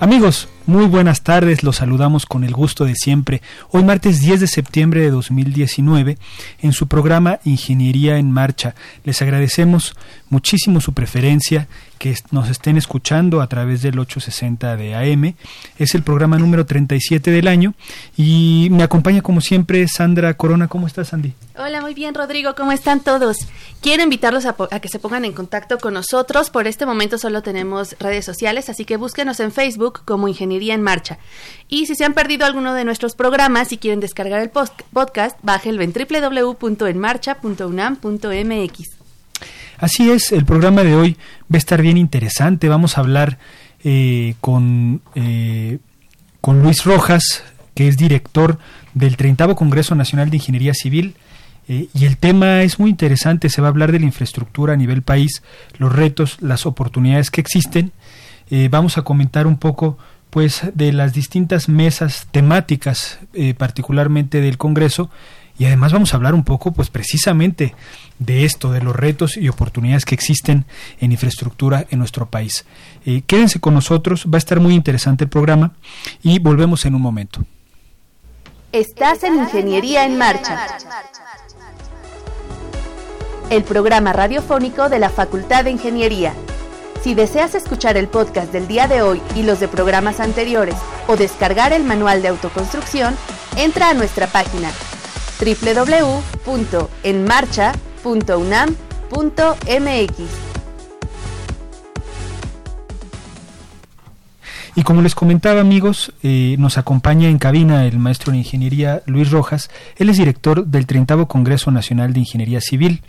Amigos, muy buenas tardes, los saludamos con el gusto de siempre. Hoy martes 10 de septiembre de 2019, en su programa Ingeniería en Marcha, les agradecemos muchísimo su preferencia que nos estén escuchando a través del 860 de AM. Es el programa número 37 del año y me acompaña como siempre Sandra Corona. ¿Cómo estás, Sandy? Hola, muy bien, Rodrigo. ¿Cómo están todos? Quiero invitarlos a, a, que se pongan en contacto con nosotros. Por este momento solo tenemos redes sociales, así que búsquenos en Facebook como Ingeniería en Marcha. Y si se han perdido alguno de nuestros programas y quieren descargar el podcast, bájenlo en www.enmarcha.unam.mx. Así es, el programa de hoy va a estar bien interesante. Vamos a hablar eh, con, eh, con Luis Rojas, que es director del 30 Congreso Nacional de Ingeniería Civil. Eh, y el tema es muy interesante, se va a hablar de la infraestructura a nivel país, los retos, las oportunidades que existen. vamos a comentar un poco pues de las distintas mesas temáticas, particularmente del Congreso, y además vamos a hablar un poco pues precisamente de esto, de los retos y oportunidades que existen en infraestructura en nuestro país. Eh, quédense con nosotros, va a estar muy interesante el programa y volvemos en un momento. Estás en Ingeniería en Marcha, el programa radiofónico de la Facultad de Ingeniería. Si deseas escuchar el podcast del día de hoy y los de programas anteriores o descargar el manual de autoconstrucción, entra a nuestra página www.enmarcha.com .unam.mx Y como les comentaba amigos, eh, nos acompaña en cabina el maestro de Ingeniería Luis Rojas. Él es director del 30 Congreso Nacional de Ingeniería Civil,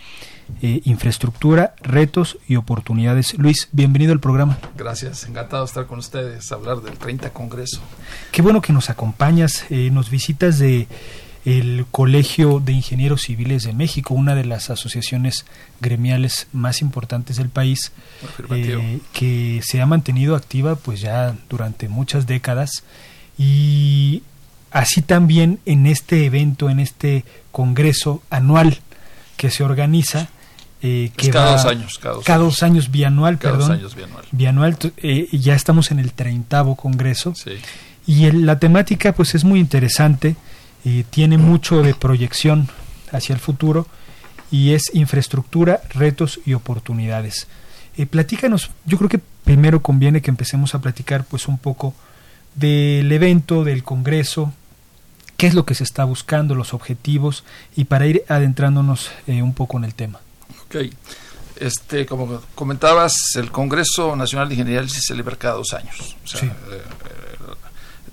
eh, Infraestructura, Retos y Oportunidades. Luis, bienvenido al programa. Gracias, encantado de estar con ustedes, hablar del 30 Congreso. Qué bueno que nos acompañas, eh, nos visitas de el Colegio de Ingenieros Civiles de México, una de las asociaciones gremiales más importantes del país, eh, que se ha mantenido activa pues ya durante muchas décadas y así también en este evento, en este congreso anual que se organiza, eh, que cada dos años, cada dos, años, bianual, cada perdón, dos años bianual. bianual eh, ya estamos en el treintavo congreso y la temática pues es muy interesante tiene mucho de proyección hacia el futuro y es infraestructura, retos y oportunidades. Eh, platícanos, yo creo que primero conviene que empecemos a platicar pues un poco del evento, del Congreso, qué es lo que se está buscando, los objetivos y para ir adentrándonos eh, un poco en el tema. Ok, este, como comentabas, el Congreso Nacional de Ingeniería se celebra cada dos años. sí. Eh,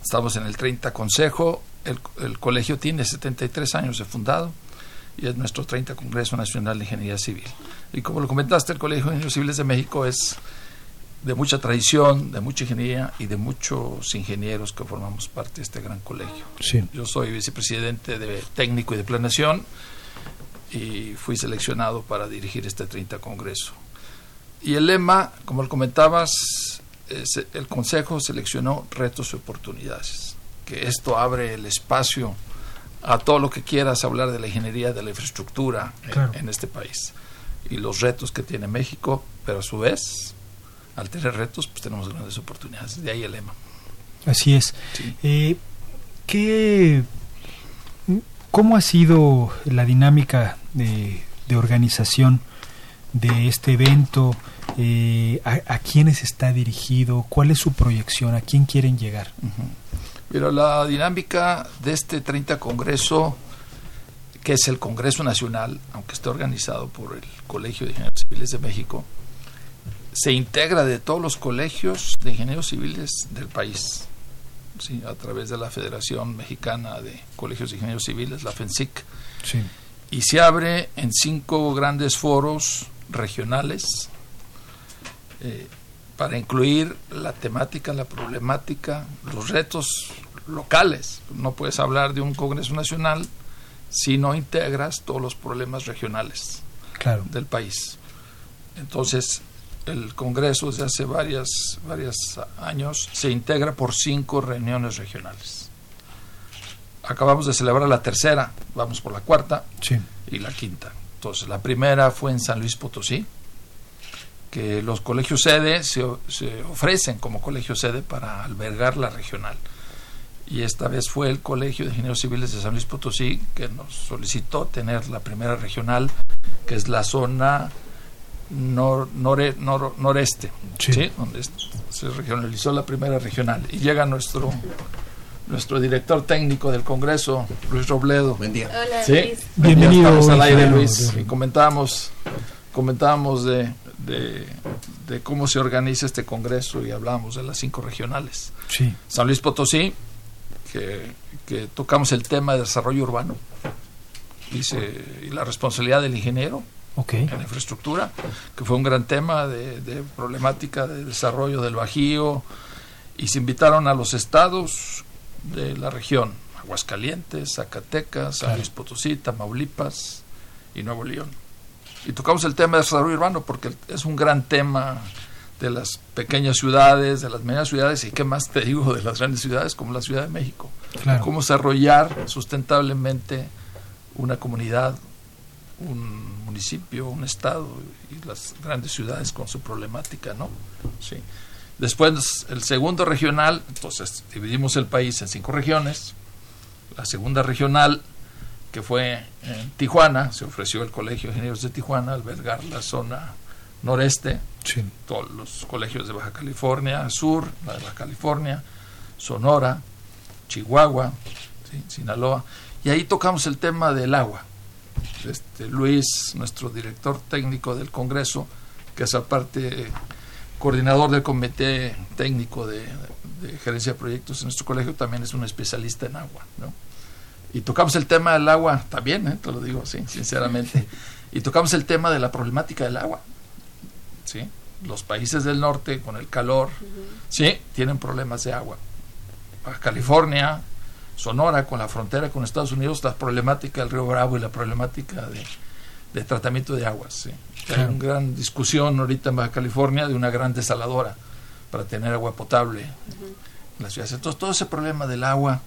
estamos en el 30 Consejo, el, colegio tiene 73 años de fundado y es nuestro 30 Congreso Nacional de Ingeniería Civil. Y como lo comentaste, el Colegio de Ingenieros Civiles de México es de mucha tradición, de mucha ingeniería y de muchos ingenieros que formamos parte de este gran colegio. Yo soy vicepresidente de técnico y de planeación y fui seleccionado para dirigir este 30 Congreso. Y el lema, como lo comentabas, el Consejo seleccionó retos y oportunidades que esto abre el espacio a todo lo que quieras hablar de la ingeniería, de la infraestructura en, este país y los retos que tiene México, pero a su vez, al tener retos, pues tenemos grandes oportunidades. De ahí el lema. Así es. Eh, ¿qué, ¿Cómo ha sido la dinámica de, organización de este evento? Eh, a, quiénes está dirigido? ¿Cuál es su proyección? ¿A quién quieren llegar? Pero la dinámica de este 30 Congreso, que es el Congreso Nacional, aunque esté organizado por el Colegio de Ingenieros Civiles de México, se integra de todos los colegios de ingenieros civiles del país, ¿sí? a través de la Federación Mexicana de Colegios de Ingenieros Civiles, la FENSIC, y se abre en cinco grandes foros regionales eh, para incluir la temática, la problemática, los retos locales. No puedes hablar de un Congreso Nacional si no integras todos los problemas regionales del país. Entonces, el Congreso desde hace varias, varios años se integra por cinco reuniones regionales. Acabamos de celebrar la tercera, vamos por la cuarta y la quinta. Entonces, la primera fue en San Luis Potosí, que los colegios sede se, se ofrecen como colegio sede para albergar la regional. Y esta vez fue el Colegio de Ingenieros Civiles de San Luis Potosí que nos solicitó tener la primera regional, que es la zona nor, noreste, sí. donde se regionalizó la primera regional. Y llega nuestro nuestro director técnico del Congreso, Luis Robledo. Buen día. Hola, Luis. Bienvenido. Estamos al aire, Luis. Y comentábamos, comentábamos de, de, cómo se organiza este Congreso y hablábamos de las cinco regionales. Sí. San Luis Potosí, que, que tocamos el tema de desarrollo urbano y, y la responsabilidad del ingeniero en la infraestructura, que fue un gran tema de, problemática de desarrollo del Bajío, y se invitaron a los estados de la región, Aguascalientes, Zacatecas, San Luis Potosí, Tamaulipas y Nuevo León. Y tocamos el tema de desarrollo urbano porque es un gran tema de las pequeñas ciudades, de las medianas ciudades y qué más te digo de las grandes ciudades como la Ciudad de México. Cómo desarrollar sustentablemente una comunidad, un municipio, un estado y las grandes ciudades con su problemática, ¿no? Sí. Después el segundo regional, entonces dividimos el país en cinco regiones. La segunda regional, que fue en Tijuana, se ofreció el Colegio de Ingenieros de Tijuana albergar la zona noreste, todos los colegios de Baja California Sur, la de Baja California, Sonora, Chihuahua, Sinaloa, y ahí tocamos el tema del agua este, Luis, nuestro director técnico del Congreso, que es aparte coordinador del comité técnico de, gerencia de proyectos en nuestro colegio, también es un especialista en agua. ¿no? Y tocamos el tema del agua también, ¿eh? te lo digo así, sinceramente. Y tocamos el tema de la problemática del agua. ¿sí? Los países del norte, con el calor, sí, tienen problemas de agua. California, Sonora, con la frontera con Estados Unidos, la problemática del río Bravo y la problemática de, tratamiento de aguas. Hay una gran discusión ahorita en Baja California de una gran desaladora para tener agua potable en las ciudades. Entonces, todo ese problema del agua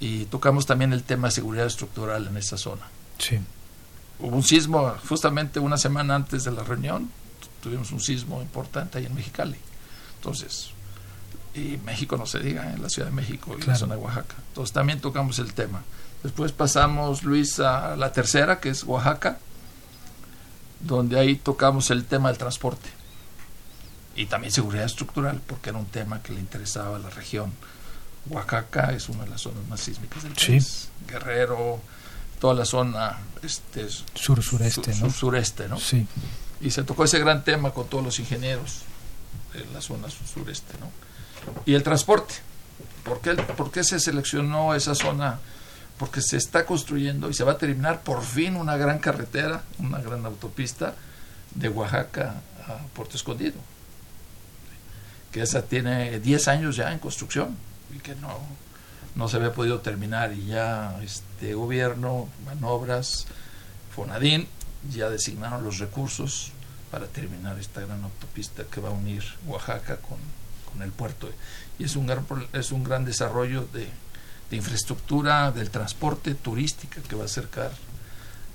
y tocamos también el tema de seguridad estructural en esa zona. Sí. Hubo un sismo justamente una semana antes de la reunión, tuvimos un sismo importante ahí en Mexicali. Entonces, y México no se diga, en la Ciudad de México y la zona de Oaxaca. Entonces también tocamos el tema. Después pasamos, Luis, a la tercera, que es Oaxaca, donde ahí tocamos el tema del transporte y también seguridad estructural, porque era un tema que le interesaba a la región. Oaxaca es una de las zonas más sísmicas del país. Guerrero, toda la zona este, sur-sureste, ¿no? sureste ¿no? Sí. Y se tocó ese gran tema con todos los ingenieros de la zona sureste, ¿no? Y el transporte. ¿Por qué, ¿Por qué se seleccionó esa zona? Porque se está construyendo y se va a terminar por fin una gran carretera, una gran autopista de Oaxaca a Puerto Escondido. Que esa tiene 10 años ya en construcción y que no, no se había podido terminar. Y ya este gobierno, Manobras, Fonadín, ya designaron los recursos para terminar esta gran autopista que va a unir Oaxaca con con el puerto. Y es un gran, es un gran desarrollo de, infraestructura del transporte turística que va a acercar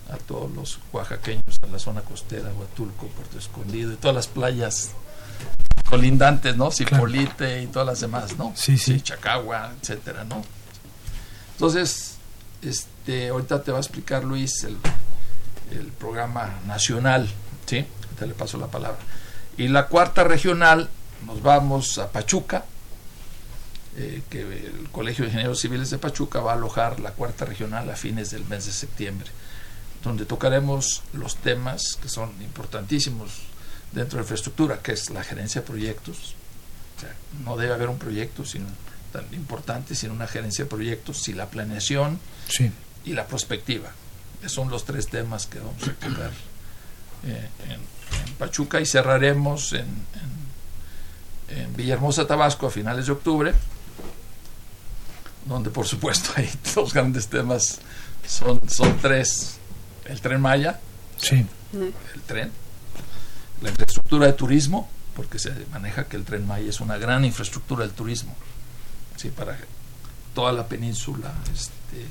a todos los oaxaqueños a la zona costera, Huatulco, Puerto Escondido y todas las playas colindantes, ¿no? Cipolite y todas las demás, ¿no? Sí, sí. Chacagua, etcétera, ¿no? Entonces, este, ahorita te va a explicar Luis el, el programa nacional, ¿sí? Te le paso la palabra. Y la cuarta regional nos vamos a Pachuca, eh, que el Colegio de Ingenieros Civiles de Pachuca va a alojar la cuarta regional a fines del mes de septiembre, donde tocaremos los temas que son importantísimos dentro de infraestructura, que es la gerencia de proyectos. no debe haber un proyecto sin, tan importante sin una gerencia de proyectos, sin la planeación y la prospectiva. Esos son los tres temas que vamos a tocar eh, en, Pachuca y cerraremos en, en Villahermosa, Tabasco, a finales de octubre, donde por supuesto hay dos grandes temas, son, son tres, el tren Maya, sí. el tren, la infraestructura de turismo, porque se maneja que el tren Maya es una gran infraestructura del turismo, ¿sí? para toda la península, este,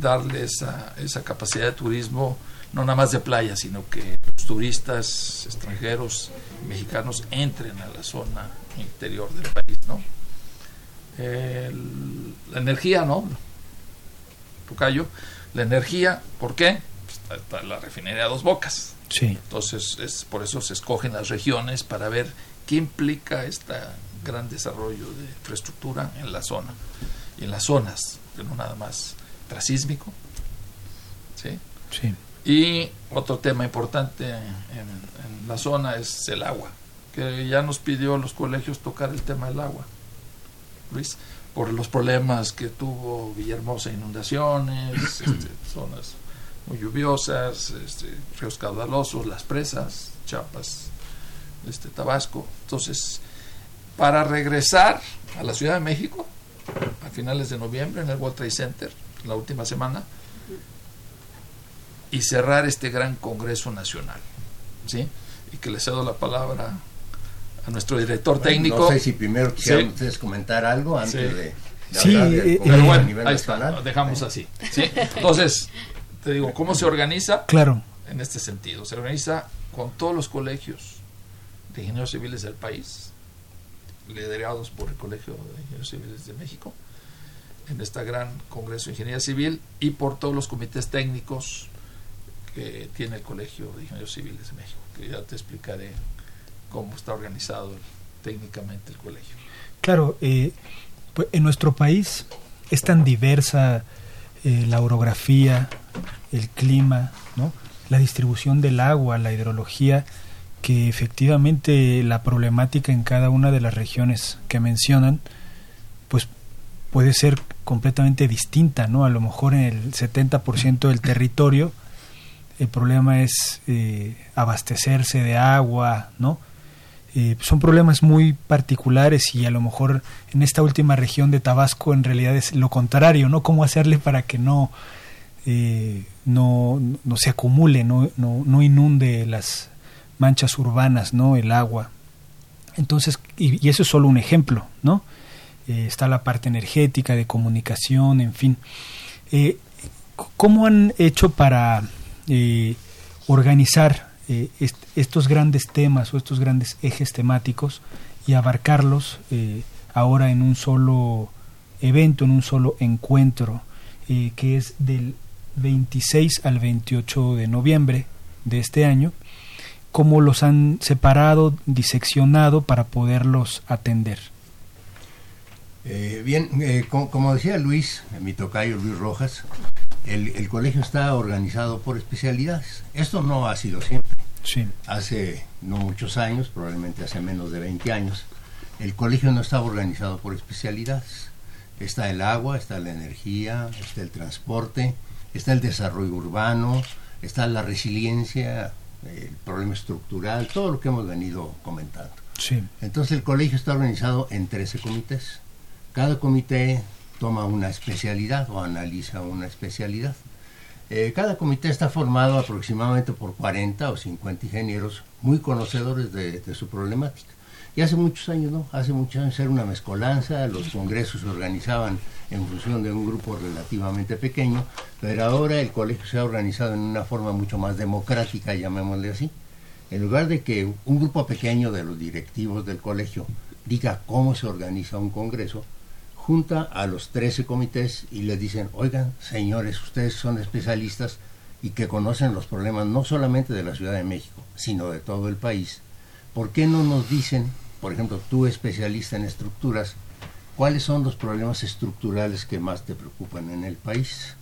darle esa, esa capacidad de turismo, no nada más de playa, sino que los turistas extranjeros, mexicanos, entren a la zona interior del país, ¿no? la energía, ¿no? Tocayo, la energía, ¿por qué? Pues, la refinería Dos Bocas. Sí. Entonces, es, por eso se escogen las regiones para ver qué implica este gran desarrollo de infraestructura en la zona y en las zonas, que no nada más trasísmico. ¿sí? Sí. Y otro tema importante en, en, la zona es el agua, que ya nos pidió los colegios tocar el tema del agua. Luis, por los problemas que tuvo Villahermosa, inundaciones, este, zonas muy lluviosas, este, ríos caudalosos, las presas, Chiapas, este, Tabasco. Entonces, para regresar a la Ciudad de México, a finales de noviembre, en el World Trade Center, la última semana, y cerrar este gran Congreso Nacional. ¿sí? Y que le cedo la palabra a nuestro director técnico. No sé si primero quisieran ustedes comentar algo antes de, sí, eh, pero bueno, ahí está, dejamos así. ¿sí? Entonces, te digo, ¿cómo se organiza? Claro. En este sentido, se organiza con todos los colegios de ingenieros civiles del país, liderados por el Colegio de Ingenieros Civiles de México, en este gran Congreso de Ingeniería Civil y por todos los comités técnicos que tiene el Colegio de Ingenieros Civiles de México, que ya te explicaré cómo está organizado técnicamente el colegio. Claro, eh, pues en nuestro país es tan diversa eh, la orografía, el clima, ¿no? la distribución del agua, la hidrología, que efectivamente la problemática en cada una de las regiones que mencionan, pues puede ser completamente distinta, ¿no? A lo mejor en el 70% del territorio el problema es eh, abastecerse de agua, ¿no? Eh, son problemas muy particulares y a lo mejor en esta última región de Tabasco en realidad es lo contrario, ¿no? ¿Cómo hacerle para que no, eh, no, no, se acumule, no, no, no, inunde las manchas urbanas, ¿no? El agua. Entonces, y, eso es solo un ejemplo, ¿no? Está la parte energética, de comunicación, en fin. ¿Cómo han hecho para organizar eh, estos grandes temas o estos grandes ejes temáticos y abarcarlos eh, ahora en un solo evento, en un solo encuentro, eh, que es del 26 al 28 de noviembre de este año, cómo los han separado, diseccionado para poderlos atender. bien, como, decía Luis, mi tocayo Luis Rojas, el, colegio está organizado por especialidades. Esto no ha sido siempre. Sí. Hace no muchos años, probablemente hace menos de 20 años, el colegio no estaba organizado por especialidades. Está el agua, está la energía, está el transporte, está el desarrollo urbano, está la resiliencia, el problema estructural, todo lo que hemos venido comentando. Sí. Entonces el colegio está organizado en 13 comités. Cada comité toma una especialidad o analiza una especialidad. Eh, cada comité está formado aproximadamente por 40 o 50 ingenieros muy conocedores de, su problemática. Y hace muchos años, ¿no? Hace muchos años era una mezcolanza, los congresos se organizaban en función de un grupo relativamente pequeño, pero ahora el colegio se ha organizado en una forma mucho más democrática, llamémosle así. En lugar de que un grupo pequeño de los directivos del colegio diga cómo se organiza un congreso, junta a los 13 comités y les dicen, oigan, señores, ustedes son especialistas y que conocen los problemas no solamente de la Ciudad de México, sino de todo el país. ¿por qué no nos dicen, por ejemplo, tú especialista en estructuras, cuáles son los problemas estructurales que más te preocupan en el país?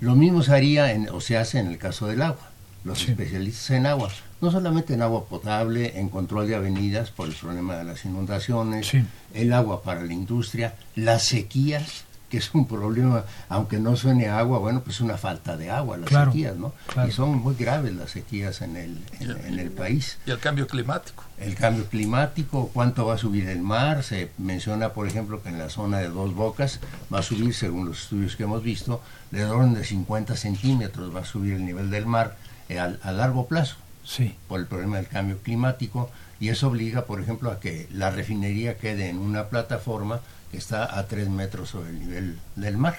Lo mismo se haría en, o se hace en el caso del agua. Los especialistas en agua, no solamente en agua potable, en control de avenidas por el problema de las inundaciones, el agua para la industria, las sequías, que es un problema, aunque no suene agua, bueno, pues una falta de agua, las sequías, ¿no? Y son muy graves las sequías en el, en, el país. Y el cambio climático. El cambio climático, cuánto va a subir el mar, se menciona, por ejemplo, que en la zona de Dos Bocas va a subir, según los estudios que hemos visto, de orden de 50 centímetros va a subir el nivel del mar eh, a, largo plazo. Sí. Por el problema del cambio climático, y eso obliga, por ejemplo, a que la refinería quede en una plataforma está a tres metros sobre el nivel del mar.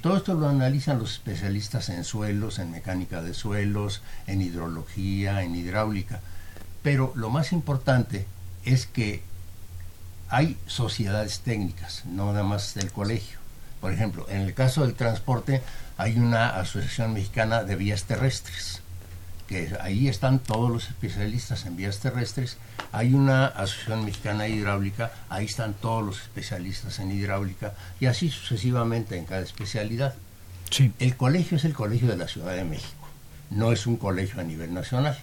Todo esto lo analizan los especialistas en suelos, en mecánica de suelos, en hidrología, en hidráulica. Pero lo más importante es que hay sociedades técnicas, no nada más del colegio. Por ejemplo, en el caso del transporte hay una asociación mexicana de vías terrestres que ahí están todos los especialistas en vías terrestres. Hay una asociación mexicana hidráulica, ahí están todos los especialistas en hidráulica y así sucesivamente en cada especialidad. Sí. El colegio es el colegio de la Ciudad de México, no es un colegio a nivel nacional.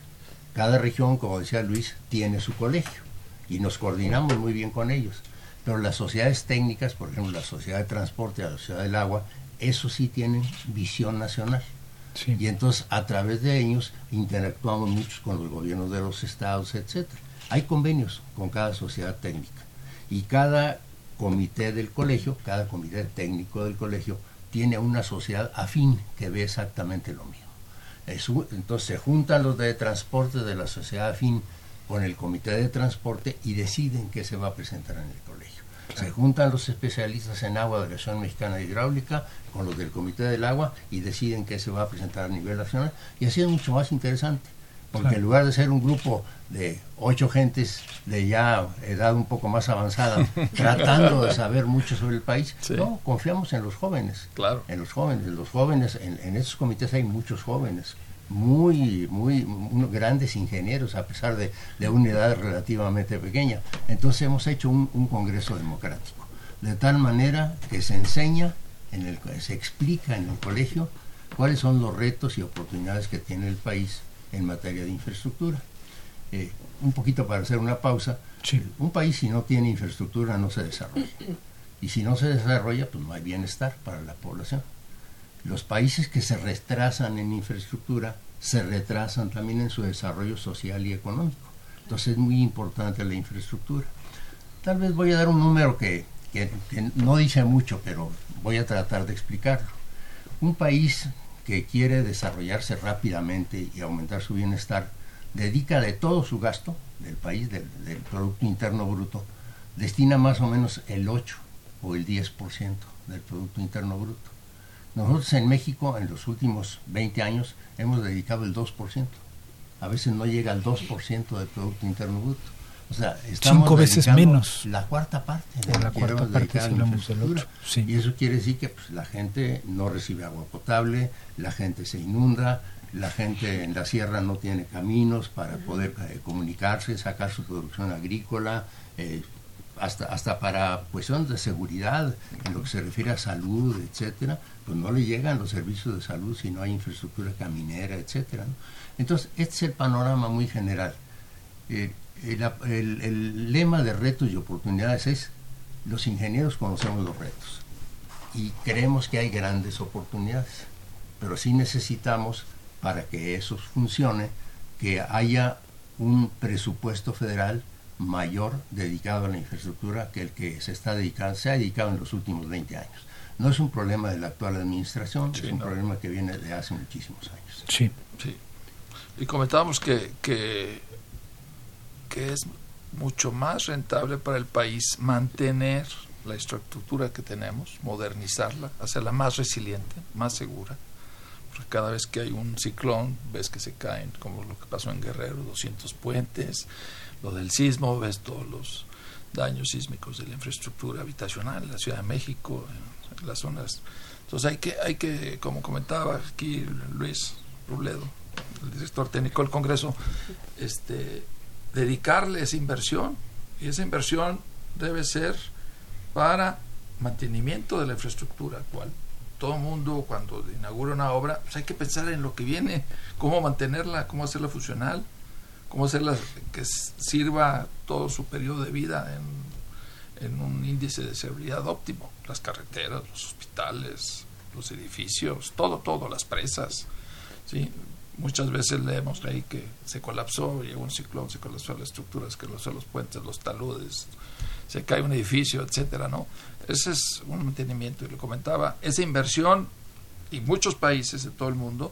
Cada región, como decía Luis, tiene su colegio y nos coordinamos muy bien con ellos. Pero las sociedades técnicas, por ejemplo, la Sociedad de Transporte, la Sociedad del Agua, eso sí tienen visión nacional. Y entonces a través de ellos interactuamos muchos con los gobiernos de los estados, etcétera. Hay convenios con cada sociedad técnica y cada comité del colegio, cada comité técnico del colegio tiene una sociedad afín que ve exactamente lo mismo. entonces se juntan los de transporte de la sociedad afín con el comité de transporte y deciden qué se va a presentar en el colegio. Se juntan los especialistas en agua de la Asociación Mexicana de Hidráulica con los del Comité del Agua y deciden qué se va a presentar a nivel nacional. Y así es mucho más interesante, porque en lugar de ser un grupo de ocho gentes de ya edad un poco más avanzada, tratando de saber mucho sobre el país, no, confiamos en los jóvenes. Claro. En los jóvenes. Los jóvenes, en, en estos comités hay muchos jóvenes muy, muy grandes ingenieros, a pesar de, de, una edad relativamente pequeña. Entonces hemos hecho un, congreso democrático, de tal manera que se enseña, en el, se explica en el colegio cuáles son los retos y oportunidades que tiene el país en materia de infraestructura. Eh, un poquito para hacer una pausa, un país si no tiene infraestructura no se desarrolla. Y si no se desarrolla, pues no hay bienestar para la población. Los países que se retrasan en infraestructura se retrasan también en su desarrollo social y económico. Entonces es muy importante la infraestructura. Tal vez voy a dar un número que, no dice mucho, pero voy a tratar de explicarlo. Un país que quiere desarrollarse rápidamente y aumentar su bienestar, dedica de todo su gasto del país, del, del Producto Interno Bruto, destina más o menos el 8 o el 10% del Producto Interno Bruto. Nosotros en México en los últimos 20 años hemos dedicado el 2%. A veces no llega al 2% del Producto Interno Bruto. O sea, estamos Cinco veces menos. La cuarta parte de la cuarta parte sí. Y eso quiere decir que pues, la gente no recibe agua potable, la gente se inunda, la gente en la sierra no tiene caminos para poder eh, comunicarse, sacar su producción agrícola, eh, hasta, hasta para cuestiones de seguridad, en lo que se refiere a salud, etcétera, pues no le llegan los servicios de salud si no hay infraestructura caminera, etcétera. Entonces, este es el panorama muy general. Eh, el, lema de retos y oportunidades es los ingenieros conocemos los retos y creemos que hay grandes oportunidades, pero sí necesitamos para que eso funcione que haya un presupuesto federal mayor dedicado a la infraestructura que el que se está dedicando, se ha dedicado en los últimos 20 años. No es un problema de la actual administración, es un problema que viene de hace muchísimos años. Sí. sí. Y comentábamos que, que, que es mucho más rentable para el país mantener la estructura que tenemos, modernizarla, hacerla más resiliente, más segura. Porque cada vez que hay un ciclón, ves que se caen, como lo que pasó en Guerrero, 200 puentes, lo del sismo, ves todos los daños sísmicos de la infraestructura habitacional en la Ciudad de México, en las zonas. Entonces hay que, hay que como comentaba aquí Luis Rubledo, el director técnico del Congreso, este, dedicarle esa inversión y esa inversión debe ser para mantenimiento de la infraestructura actual. Todo mundo cuando inaugura una obra, pues hay que pensar en lo que viene, cómo mantenerla, cómo hacerla funcional, cómo hacerla que sirva todo su periodo de vida en, en un índice de seguridad óptimo. Las carreteras, los hospitales, los edificios, todo, todo, las presas. ¿sí? Muchas veces leemos ahí que se colapsó, llegó un ciclón, se colapsó la estructura, se colapsó los puentes, los taludes, se cae un edificio, etcétera, ¿no? Ese es un mantenimiento, y lo comentaba, esa inversión, y muchos países de todo el mundo,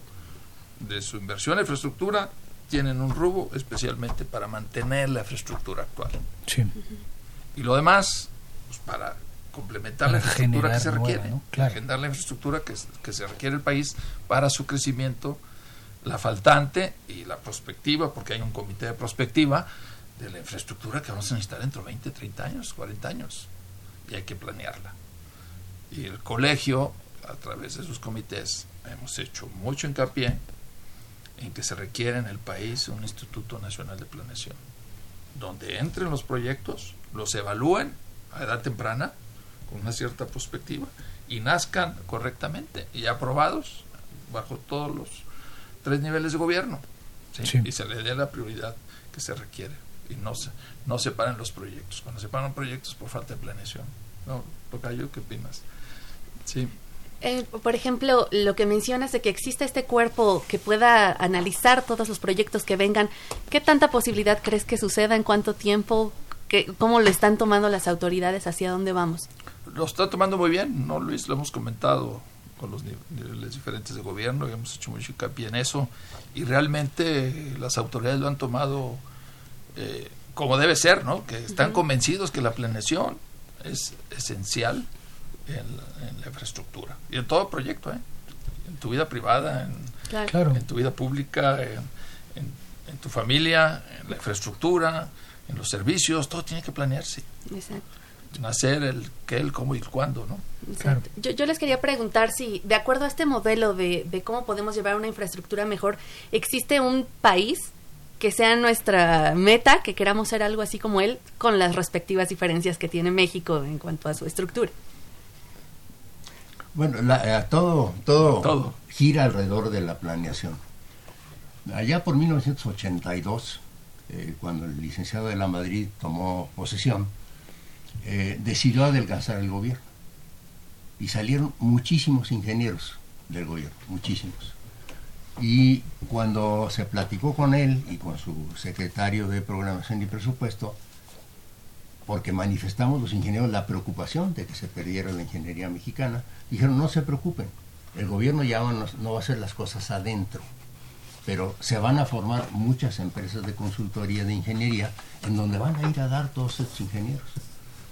de su inversión en infraestructura, tienen un rubo especialmente para mantener la infraestructura actual. Sí. Y lo demás, pues para complementar la infraestructura que se requiere, ¿no? la infraestructura que, que se requiere el país para su crecimiento, la faltante y la prospectiva, porque hay un comité de prospectiva de la infraestructura que vamos a necesitar dentro de 20, 30 años, 40 años, y hay que planearla. Y el colegio, a través de sus comités, hemos hecho mucho hincapié en que se requiere en el país un Instituto Nacional de Planeación, donde entren los proyectos, los evalúen a edad temprana, con una cierta perspectiva, y nazcan correctamente y aprobados bajo todos los tres niveles de gobierno. Y se le dé la prioridad que se requiere. Y no se, no separen los proyectos. Cuando se separan proyectos por falta de planeación. ¿No? Tocayo, ¿qué opinas? Sí. Eh, por ejemplo, lo que mencionas de que existe este cuerpo que pueda analizar todos los proyectos que vengan, ¿qué tanta posibilidad crees que suceda? ¿En cuánto tiempo? ¿Qué, ¿Cómo lo están tomando las autoridades? ¿Hacia dónde vamos? Lo está tomando muy bien, ¿no, Luis? Lo hemos comentado con los niveles diferentes de gobierno y hemos hecho mucho hincapié en eso. Y realmente las autoridades lo han tomado eh, como debe ser, ¿no? Que están convencidos que la planeación es esencial en, la infraestructura y en todo proyecto, ¿eh? en tu vida privada, en, en tu vida pública, en, en, tu familia, en la infraestructura, en los servicios, todo tiene que planearse. Exacto. Nacer, el qué, el cómo y el cuándo, ¿no? Yo, yo les quería preguntar si, de acuerdo a este modelo de, de cómo podemos llevar una infraestructura mejor, ¿existe un país que sea nuestra meta, que queramos ser algo así como él, con las respectivas diferencias que tiene México en cuanto a su estructura? Bueno, eh, todo, todo, gira alrededor de la planeación. Allá por 1982, eh, cuando el licenciado de la Madrid tomó posesión, eh, decidió adelgazar el gobierno. Y salieron muchísimos ingenieros del gobierno, muchísimos. Y cuando se platicó con él y con su secretario de Programación y Presupuesto, porque manifestamos los ingenieros la preocupación de que se perdiera la ingeniería mexicana, dijeron no se preocupen, el gobierno ya no va a hacer las cosas adentro, pero se van a formar muchas empresas de consultoría de ingeniería en donde van a ir a dar todos estos ingenieros.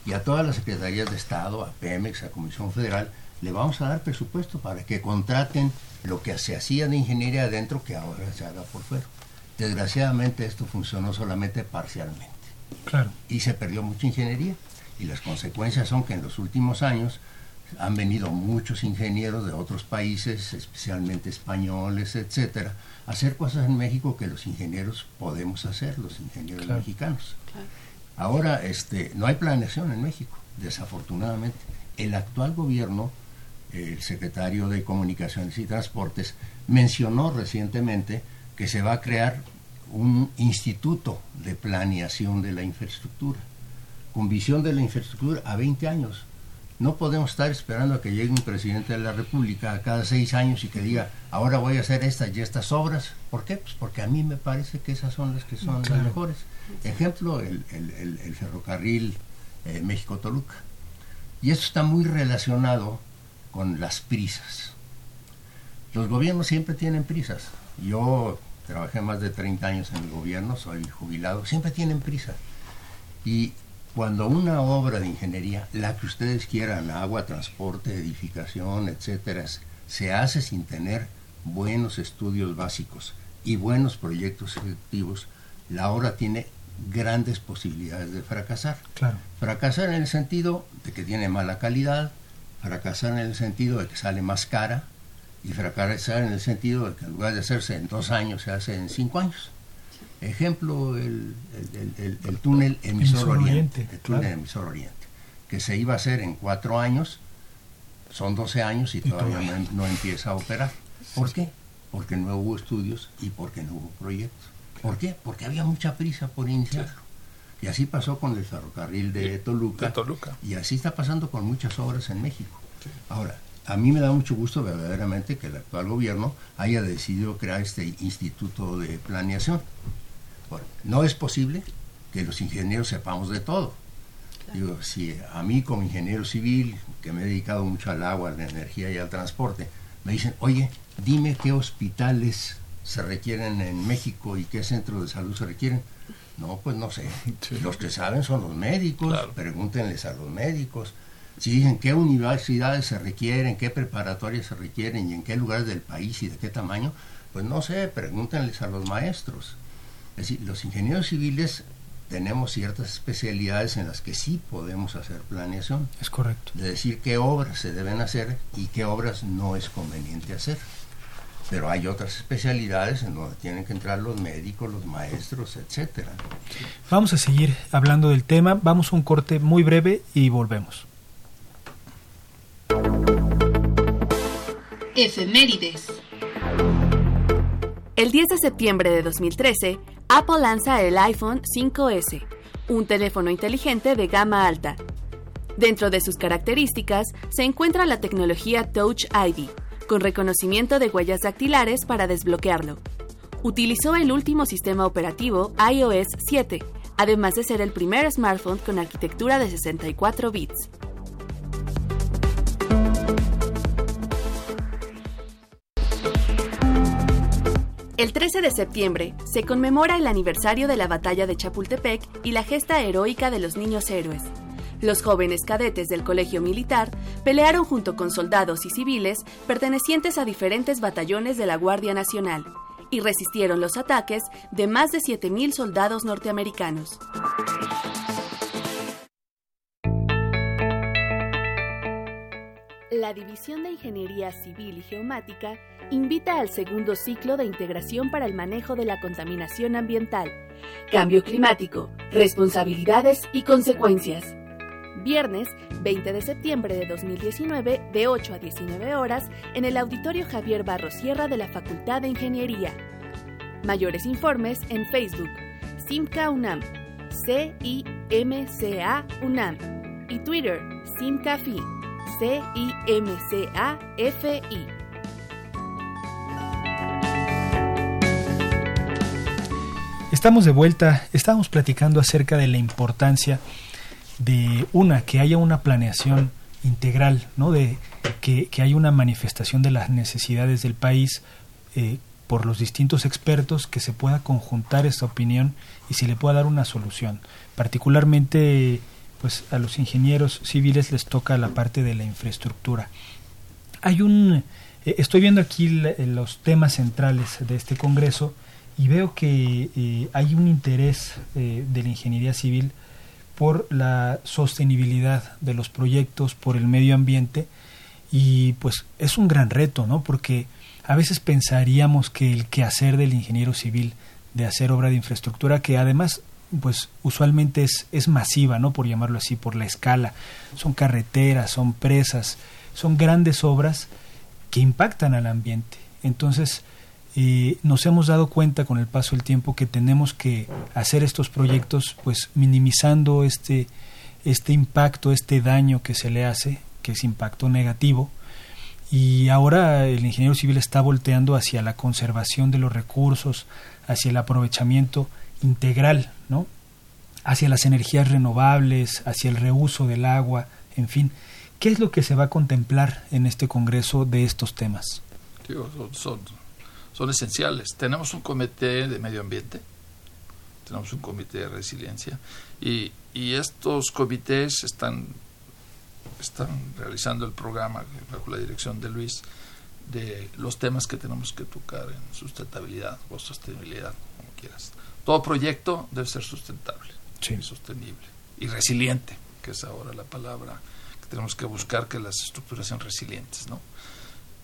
Y a todas las secretarías de Estado, a Pemex, a Comisión Federal, le vamos a dar presupuesto para que contraten lo que se hacía de ingeniería adentro que ahora se haga por fuera. Desgraciadamente esto funcionó solamente parcialmente. Y se perdió mucha ingeniería. Y las consecuencias son que en los últimos años han venido muchos ingenieros de otros países, especialmente españoles, etcétera, a hacer cosas en México que los ingenieros podemos hacer, los ingenieros mexicanos. Ahora, este, no hay planeación en México, desafortunadamente. El actual gobierno, el secretario de Comunicaciones y Transportes, mencionó recientemente que se va a crear un instituto de planeación de la infraestructura, con visión de la infraestructura a 20 años. No podemos estar esperando a que llegue un presidente de la República a cada seis años y que diga, ahora voy a hacer estas y estas obras. ¿Por qué? Pues porque a mí me parece que esas son las que son las mejores. Ejemplo, el, ferrocarril eh, México-Toluca. Y eso está muy relacionado con las prisas. Los gobiernos siempre tienen prisas. Yo trabajé más de 30 años en el gobierno, soy jubilado, siempre tienen prisa. Y cuando una obra de ingeniería, la que ustedes quieran, agua, transporte, edificación, etcétera, se hace sin tener buenos estudios básicos y buenos proyectos ejecutivos, la obra tiene grandes posibilidades de fracasar. Claro. Fracasar en el sentido de que tiene mala calidad, fracasar en el sentido de que sale más cara, y fracasar en el sentido de que en lugar de hacerse en dos años se hace en cinco años. Ejemplo, el, el, túnel emisor, oriente, el túnel emisor oriente, que se iba a hacer en cuatro años, son 12 años y, todavía no, empieza a operar. ¿Por qué? Porque no hubo estudios y porque no hubo proyectos. ¿Por qué? Porque había mucha prisa por iniciarlo. Y así pasó con el ferrocarril de Toluca, Y así está pasando con muchas obras en México. Ahora, a mí me da mucho gusto verdaderamente que el actual gobierno haya decidido crear este instituto de planeación. Bueno, no es posible que los ingenieros sepamos de todo. Digo, si a mí como ingeniero civil, que me he dedicado mucho al agua, a la energía y al transporte, me dicen, oye, dime qué hospitales se requieren en México y qué centros de salud se requieren. No, pues no sé. Los que saben son los médicos, pregúntenles a los médicos. Si dicen qué universidades se requieren, qué preparatorias se requieren y en qué lugares del país y de qué tamaño, pues no sé, pregúntenles a los maestros. Es decir, los ingenieros civiles tenemos ciertas especialidades en las que sí podemos hacer planeación. Es correcto. De decir qué obras se deben hacer y qué obras no es conveniente hacer. Pero hay otras especialidades en donde tienen que entrar los médicos, los maestros, etcétera. Vamos a seguir hablando del tema. Vamos a un corte muy breve y volvemos. Efemérides. El 10 de septiembre de 2013, Apple lanza el iPhone 5S, un teléfono inteligente de gama alta. Dentro de sus características se encuentra la tecnología Touch ID, con reconocimiento de huellas dactilares para desbloquearlo. Utilizó el último sistema operativo iOS 7, además de ser el primer smartphone con arquitectura de 64 bits. El 13 de septiembre se conmemora el aniversario de la batalla de Chapultepec y la gesta heroica de los niños héroes. Los jóvenes cadetes del colegio militar pelearon junto con soldados y civiles pertenecientes a diferentes batallones de la Guardia Nacional y resistieron los ataques de más de 7.000 soldados norteamericanos. La División de Ingeniería Civil y Geomática invita al segundo ciclo de integración para el manejo de la contaminación ambiental, cambio climático, responsabilidades y consecuencias. Viernes 20 de septiembre de 2019 de 8 a 19 horas en el Auditorio Javier Barro Sierra de la Facultad de Ingeniería. Mayores informes en Facebook, Simca UNAM, C-I-M-C-A UNAM y Twitter, SimcaFi, C-I-M-C-A-F-I. Estamos de vuelta, estábamos platicando acerca de la importancia de una, que haya una planeación integral, ¿no? de que, haya una manifestación de las necesidades del país eh, por los distintos expertos, que se pueda conjuntar esta opinión y se le pueda dar una solución. Particularmente pues a los ingenieros civiles les toca la parte de la infraestructura. Hay un eh, estoy viendo aquí los temas centrales de este congreso y veo que eh, hay un interés de la ingeniería civil por la sostenibilidad de los proyectos, por el medio ambiente y pues es un gran reto, ¿no? Porque a veces pensaríamos que el quehacer del ingeniero civil de hacer obra de infraestructura, que además pues usualmente es, es masiva, ¿no? Por llamarlo así, por la escala. Son carreteras, son presas, son grandes obras que impactan al ambiente. Entonces, nos hemos dado cuenta con el paso del tiempo que tenemos que hacer estos proyectos pues minimizando este, este impacto, este daño que se le hace, que es impacto negativo. Y ahora el ingeniero civil está volteando hacia la conservación de los recursos, hacia el aprovechamiento integral, ¿no? hacia las energías renovables, hacia el reuso del agua, en fin. ¿Qué es lo que se va a contemplar en este Congreso de estos temas? son son esenciales. Tenemos un comité de medio ambiente, tenemos un comité de resiliencia y, y estos comités están, están realizando el programa bajo la dirección de Luis de los temas que tenemos que tocar en sustentabilidad o sostenibilidad, como quieras. Todo proyecto debe ser sustentable y sostenible y resiliente, que es ahora la palabra que tenemos que buscar que las estructuras sean resilientes, ¿no?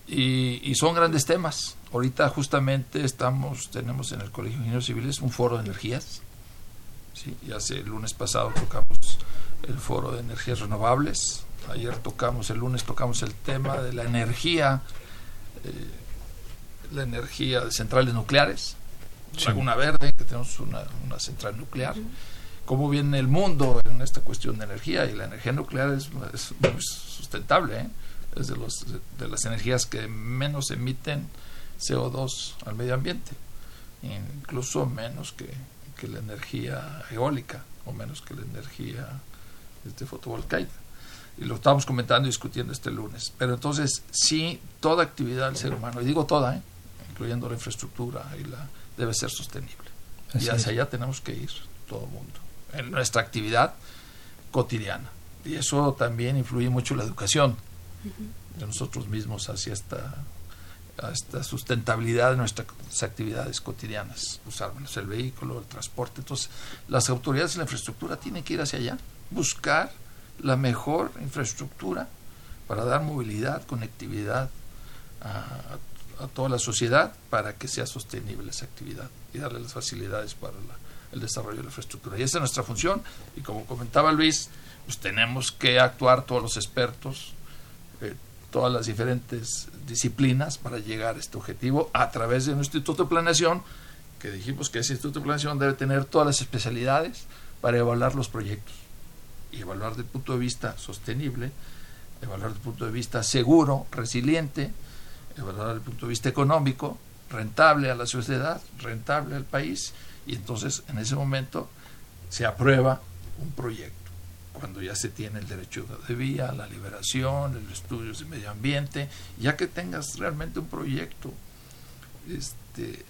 Y, son grandes temas. Ahorita justamente estamos, tenemos en el Colegio de Ingenieros Civiles un foro de energías. ¿sí? Y hace el lunes pasado tocamos el foro de energías renovables. Ayer tocamos, el lunes tocamos el tema de la energía, eh, la energía de centrales nucleares. Laguna Verde, tenemos una, central nuclear. Cómo viene el mundo en esta cuestión de energía y la energía nuclear es, es sustentable. ¿eh? es de, los, de las energías que menos emiten CO2 al medio ambiente, incluso menos que, la energía eólica o menos que la energía este, fotovoltaica. Y lo estábamos comentando y discutiendo este lunes. Pero entonces, sí, toda actividad del ser humano, y digo toda, ¿eh? incluyendo la infraestructura, debe ser sostenible. Y hacia allá tenemos que ir, todo el mundo, en nuestra actividad cotidiana. Y eso también influye mucho en la educación de nosotros mismos hacia esta, esta sustentabilidad de nuestras actividades cotidianas, usar el vehículo, el transporte. Entonces, las autoridades de la infraestructura tienen que ir hacia allá, buscar la mejor infraestructura para dar movilidad, conectividad a, a toda la sociedad para que sea sostenible esa actividad y darle las facilidades para el desarrollo de la infraestructura. Y esa es nuestra función y como comentaba Luis, pues tenemos que actuar todos los expertos, eh, todas las diferentes disciplinas para llegar a este objetivo a través de un instituto de planeación, que dijimos que ese instituto de planeación debe tener todas las especialidades para evaluar los proyectos y evaluar desde el punto de vista sostenible, evaluar desde el punto de vista seguro, resiliente, evaluar desde el punto de vista económico, rentable a la sociedad, rentable al país, y entonces en ese momento se aprueba un proyecto cuando ya se tiene el derecho de vía, la liberación, los estudios de medio ambiente, ya que tengas realmente un proyecto este,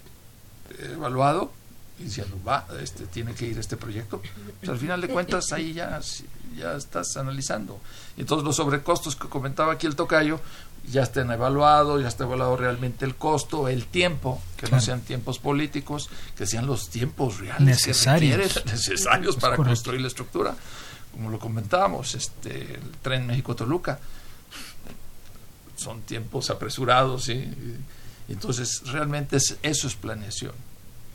evaluado, diciendo, va, este, tiene que ir este proyecto, pues al final de cuentas ahí ya, ya estás analizando. Entonces los sobrecostos que comentaba aquí el tocayo, ya estén evaluados, ya está evaluado realmente el costo, el tiempo, que no sean tiempos políticos, que sean los tiempos reales necesarios, necesarios para construir la estructura como lo comentábamos, este, el tren México-Toluca, son tiempos apresurados, ¿sí? Entonces realmente es, eso es planeación.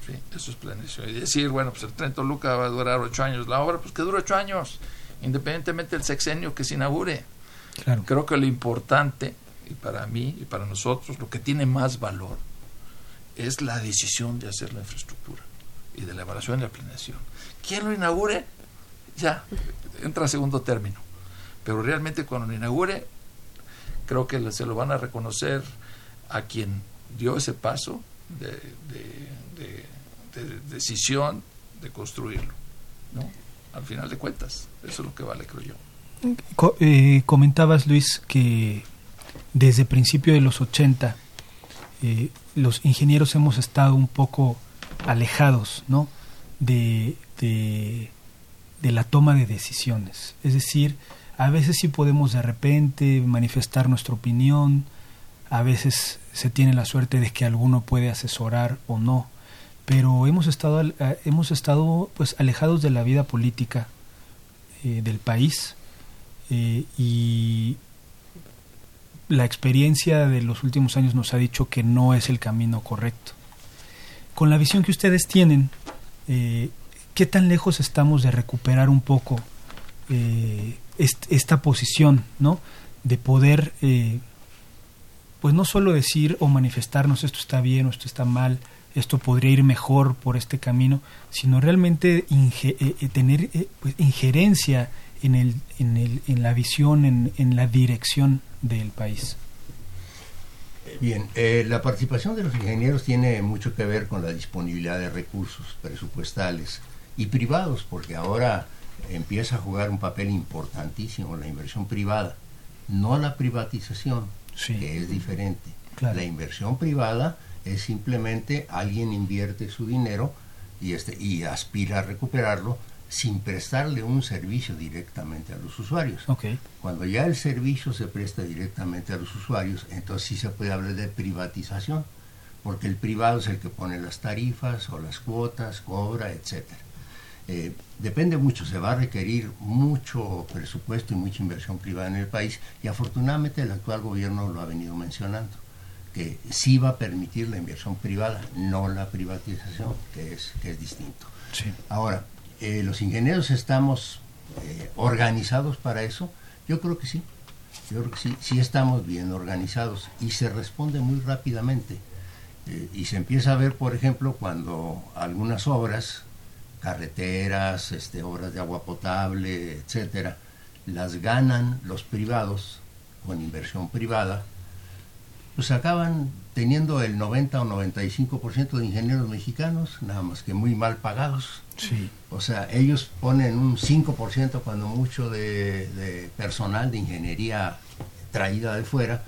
¿sí? Eso es planeación. Y decir, bueno, pues el tren Toluca va a durar ocho años, la obra, pues que dure ocho años, independientemente del sexenio que se inaugure. Creo que lo importante, y para mí y para nosotros, lo que tiene más valor es la decisión de hacer la infraestructura y de la evaluación y la planeación. ¿Quién lo inaugure? Ya, entra a segundo término. Pero realmente cuando lo inaugure, creo que se lo van a reconocer a quien dio ese paso de, decisión de construirlo. Al final de cuentas, eso es lo que vale, creo yo. Eh, comentabas, Luis, que desde principio de los 80 eh, los ingenieros hemos estado un poco alejados ¿no? de, la toma de decisiones. Es decir, a veces sí podemos de repente manifestar nuestra opinión, a veces se tiene la suerte de que alguno puede asesorar o no, pero hemos estado, hemos estado pues alejados de la vida política eh, del país eh, y la experiencia de los últimos años nos ha dicho que no es el camino correcto. Con la visión que ustedes tienen, ¿qué tan lejos estamos de recuperar un poco eh, esta posición, ¿no? De poder, eh, pues no solo decir o manifestarnos esto está bien o esto está mal, esto podría ir mejor por este camino, sino realmente eh, tener pues, injerencia en, el, en, el, en la visión, en la dirección del país. Bien, la participación de los ingenieros tiene mucho que ver con la disponibilidad de recursos presupuestales y privados, porque ahora empieza a jugar un papel importantísimo la inversión privada, no la privatización, que es diferente. La inversión privada es simplemente alguien invierte su dinero y, este, y aspira a recuperarlo sin prestarle un servicio directamente a los usuarios. Cuando ya el servicio se presta directamente a los usuarios, entonces sí se puede hablar de privatización, porque el privado es el que pone las tarifas o las cuotas, cobra, etcétera. Eh, depende mucho, se va a requerir mucho presupuesto y mucha inversión privada en el país y afortunadamente el actual gobierno lo ha venido mencionando. que sí va a permitir la inversión privada, no la privatización, que es, que es distinto. Ahora, eh, ¿los ingenieros estamos eh, organizados para eso? Yo creo que sí. Yo creo que sí, sí estamos bien organizados y se responde muy rápidamente. Eh, y se empieza a ver, por ejemplo, cuando algunas obras, carreteras, este, obras de agua potable, etcétera, las ganan los privados con inversión privada, pues acaban teniendo el 90 o 95% de ingenieros mexicanos, nada más que muy mal pagados. Sí. O sea, ellos ponen un 5% cuando mucho de, de, personal de ingeniería traída de fuera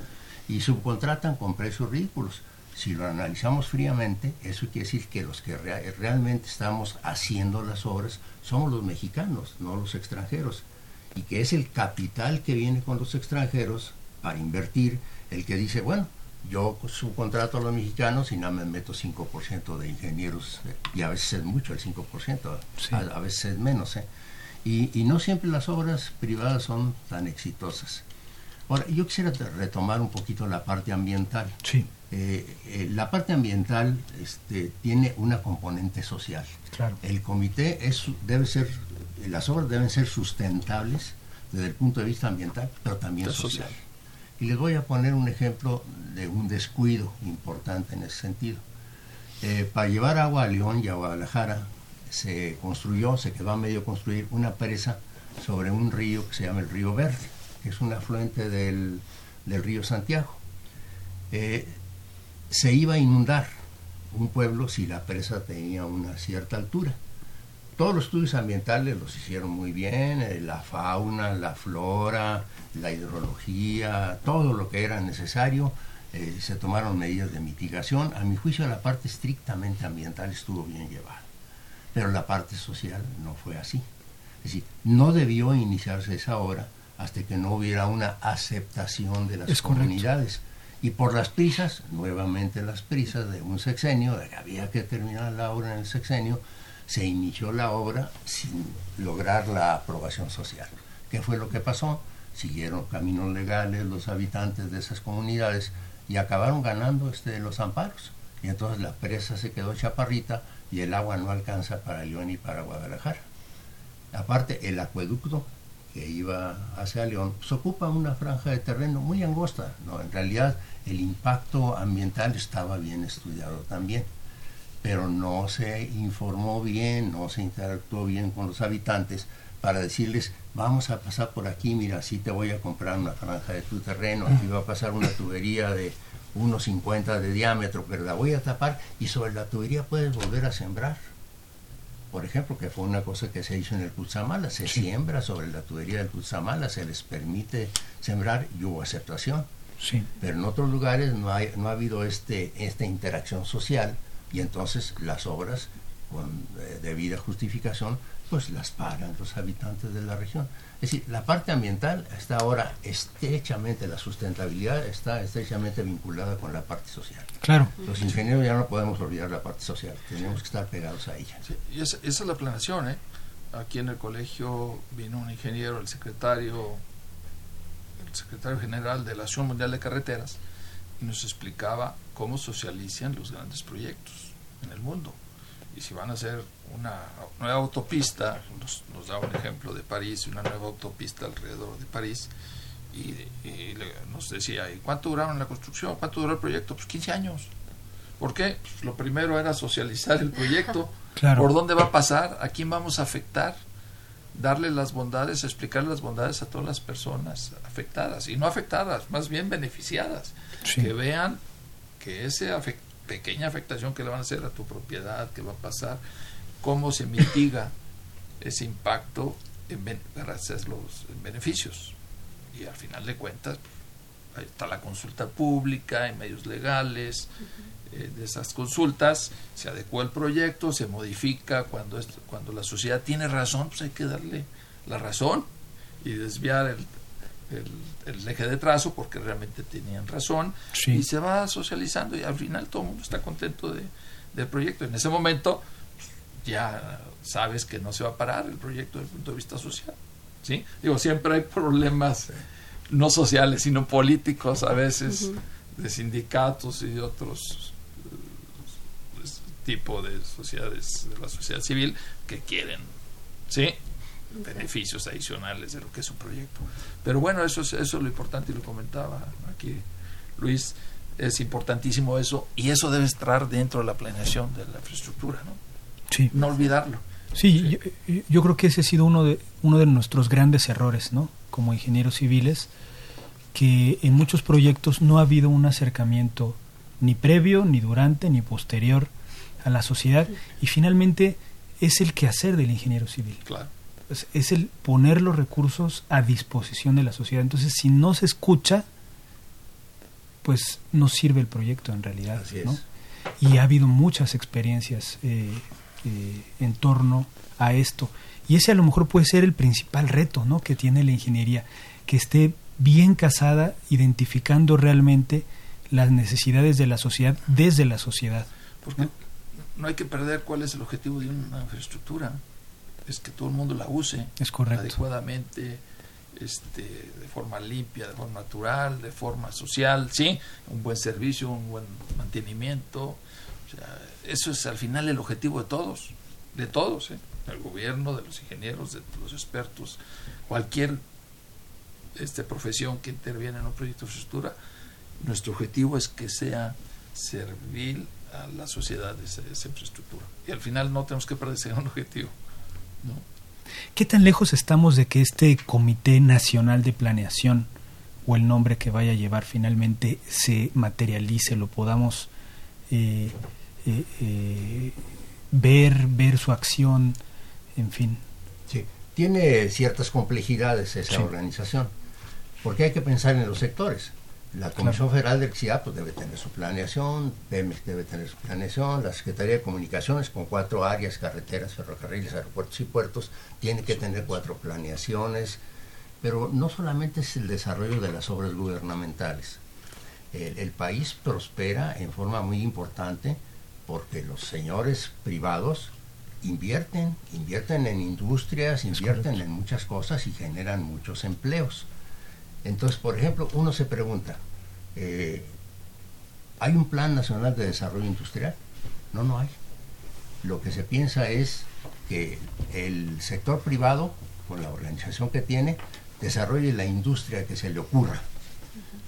y subcontratan con precios ridículos. Si lo analizamos fríamente, eso quiere decir que los que realmente estamos haciendo las obras somos los mexicanos, no los extranjeros. Y que es el capital que viene con los extranjeros para invertir el que dice, bueno, yo subcontrato a los mexicanos y nada me meto 5% de ingenieros, y a veces es mucho el 5%, a, veces es menos. ¿eh? Y, y, no siempre las obras privadas son tan exitosas. Ahora, yo quisiera retomar un poquito la parte ambiental. Sí. Eh, eh, la parte ambiental este, tiene una componente social. Claro. El comité es, debe ser, las obras deben ser sustentables desde el punto de vista ambiental, pero también social. Y les voy a poner un ejemplo de un descuido importante en ese sentido. Eh, para llevar agua a León y a Guadalajara se construyó, se quedó a medio construir una presa sobre un río que se llama el Río Verde, que es un afluente del, del río Santiago. Eh, se iba a inundar un pueblo si la presa tenía una cierta altura. Todos los estudios ambientales los hicieron muy bien, eh, la fauna, la flora, la hidrología, todo lo que era necesario, eh, se tomaron medidas de mitigación. A mi juicio la parte estrictamente ambiental estuvo bien llevada, pero la parte social no fue así. Es decir, no debió iniciarse esa obra hasta que no hubiera una aceptación de las comunidades. Y por las prisas, nuevamente las prisas de un sexenio, de que había que terminar la obra en el sexenio, se inició la obra sin lograr la aprobación social. ¿Qué fue lo que pasó? Siguieron caminos legales los habitantes de esas comunidades y acabaron ganando este, los amparos. Y entonces la presa se quedó chaparrita y el agua no alcanza para León y para Guadalajara. Aparte, el acueducto que iba hacia León se pues, ocupa una franja de terreno muy angosta. ¿no? En realidad, el impacto ambiental estaba bien estudiado también pero no se informó bien, no se interactuó bien con los habitantes para decirles, vamos a pasar por aquí, mira, sí te voy a comprar una franja de tu terreno, aquí va a pasar una tubería de 1,50 de diámetro, pero la voy a tapar y sobre la tubería puedes volver a sembrar. Por ejemplo, que fue una cosa que se hizo en el Cutzamala, se siembra sobre la tubería del Cutzamala, se les permite sembrar y hubo aceptación. Sí. Pero en otros lugares no, hay, no ha habido este, esta interacción social y entonces las obras con eh, debida justificación pues las pagan los habitantes de la región. Es decir, la parte ambiental está ahora estrechamente, la sustentabilidad está estrechamente vinculada con la parte social. Claro. Los ingenieros ya no podemos olvidar la parte social, tenemos que estar pegados a ella. y esa, esa, es la planeación, ¿eh? Aquí en el colegio vino un ingeniero, el secretario, el secretario general de la Asociación Mundial de Carreteras, y nos explicaba cómo socializan los grandes proyectos en el mundo. Y si van a hacer una nueva autopista, nos, nos da un ejemplo de París, una nueva autopista alrededor de París, y, nos decía, ¿y cuánto duraron la construcción? ¿Cuánto duró el proyecto? Pues 15 años. ¿Por qué? Pues lo primero era socializar el proyecto, claro. por dónde va a pasar, a quién vamos a afectar, darle las bondades, explicar las bondades a todas las personas afectadas, y no afectadas, más bien beneficiadas, sí. que vean que ese afect pequeña afectación que le van a hacer a tu propiedad, que va a pasar, cómo se mitiga ese impacto en, para hacer los beneficios. Y al final de cuentas, ahí está la consulta pública en medios legales, eh, de esas consultas, se adecua el proyecto, se modifica, cuando, es, cuando la sociedad tiene razón, pues hay que darle la razón y desviar el, el, el, eje de trazo porque realmente tenían razón sí. y se va socializando y al final todo el mundo está contento de, del proyecto. En ese momento ya sabes que no se va a parar el proyecto desde el punto de vista social. ¿sí? Digo, siempre hay problemas no sociales, sino políticos a veces. Uh -huh. de sindicatos y de otros eh, tipos de sociedades, de la sociedad civil, que quieren, ¿sí? Beneficios adicionales de lo que es un proyecto. Pero bueno, eso es, eso es lo importante y lo comentaba aquí Luis, es importantísimo eso y eso debe estar dentro de la planeación de la infraestructura, ¿no? Sí. No olvidarlo. Sí, Yo, creo que ese ha sido uno de, uno de nuestros grandes errores, ¿no? Como ingenieros civiles, que en muchos proyectos no ha habido un acercamiento ni previo, ni durante, ni posterior a la sociedad y finalmente es el quehacer del ingeniero civil. Claro. Es, el poner los recursos a disposición de la sociedad. Entonces, si no se escucha, pues no sirve el proyecto en realidad. ¿no? Y ha habido muchas experiencias eh, eh, en torno a esto. Y ese a lo mejor puede ser el principal reto ¿no? que tiene la ingeniería, que esté bien casada, identificando realmente las necesidades de la sociedad desde la sociedad. Porque ¿no? hay que perder cuál es el objetivo de una infraestructura. Es que todo el mundo la use es correcto. adecuadamente, este, de forma limpia, de forma natural, de forma social, ¿sí? Un buen servicio, un buen mantenimiento. eso es al final el objetivo de todos, de todos, ¿eh? del gobierno, de los ingenieros, de los expertos, cualquier este, profesión que interviene en un proyecto de infraestructura. Nuestro objetivo es que sea servil a la sociedad esa, esa infraestructura. Y al final no tenemos que perder ese objetivo. ¿No? ¿Qué tan lejos estamos de que este Comité Nacional de Planeación o el nombre que vaya a llevar finalmente se materialice, lo podamos eh, eh, eh, ver, ver su acción, en fin? Sí, tiene ciertas complejidades esa organización, porque hay que pensar en los sectores. La Comisión Federal de Electricidad pues, debe tener su planeación, PEMEX debe tener su planeación, la Secretaría de Comunicaciones con cuatro áreas, carreteras, ferrocarriles, aeropuertos y puertos, tiene que tener cuatro planeaciones, pero no solamente es el desarrollo de las obras gubernamentales. El, país prospera en forma muy importante porque los señores privados invierten, invierten en industrias, invierten en muchas cosas y generan muchos empleos. Entonces, por ejemplo, uno se pregunta, eh, ¿hay un plan nacional de desarrollo industrial? No, no hay. Lo que se piensa es que el sector privado, con la organización que tiene, desarrolle la industria que se le ocurra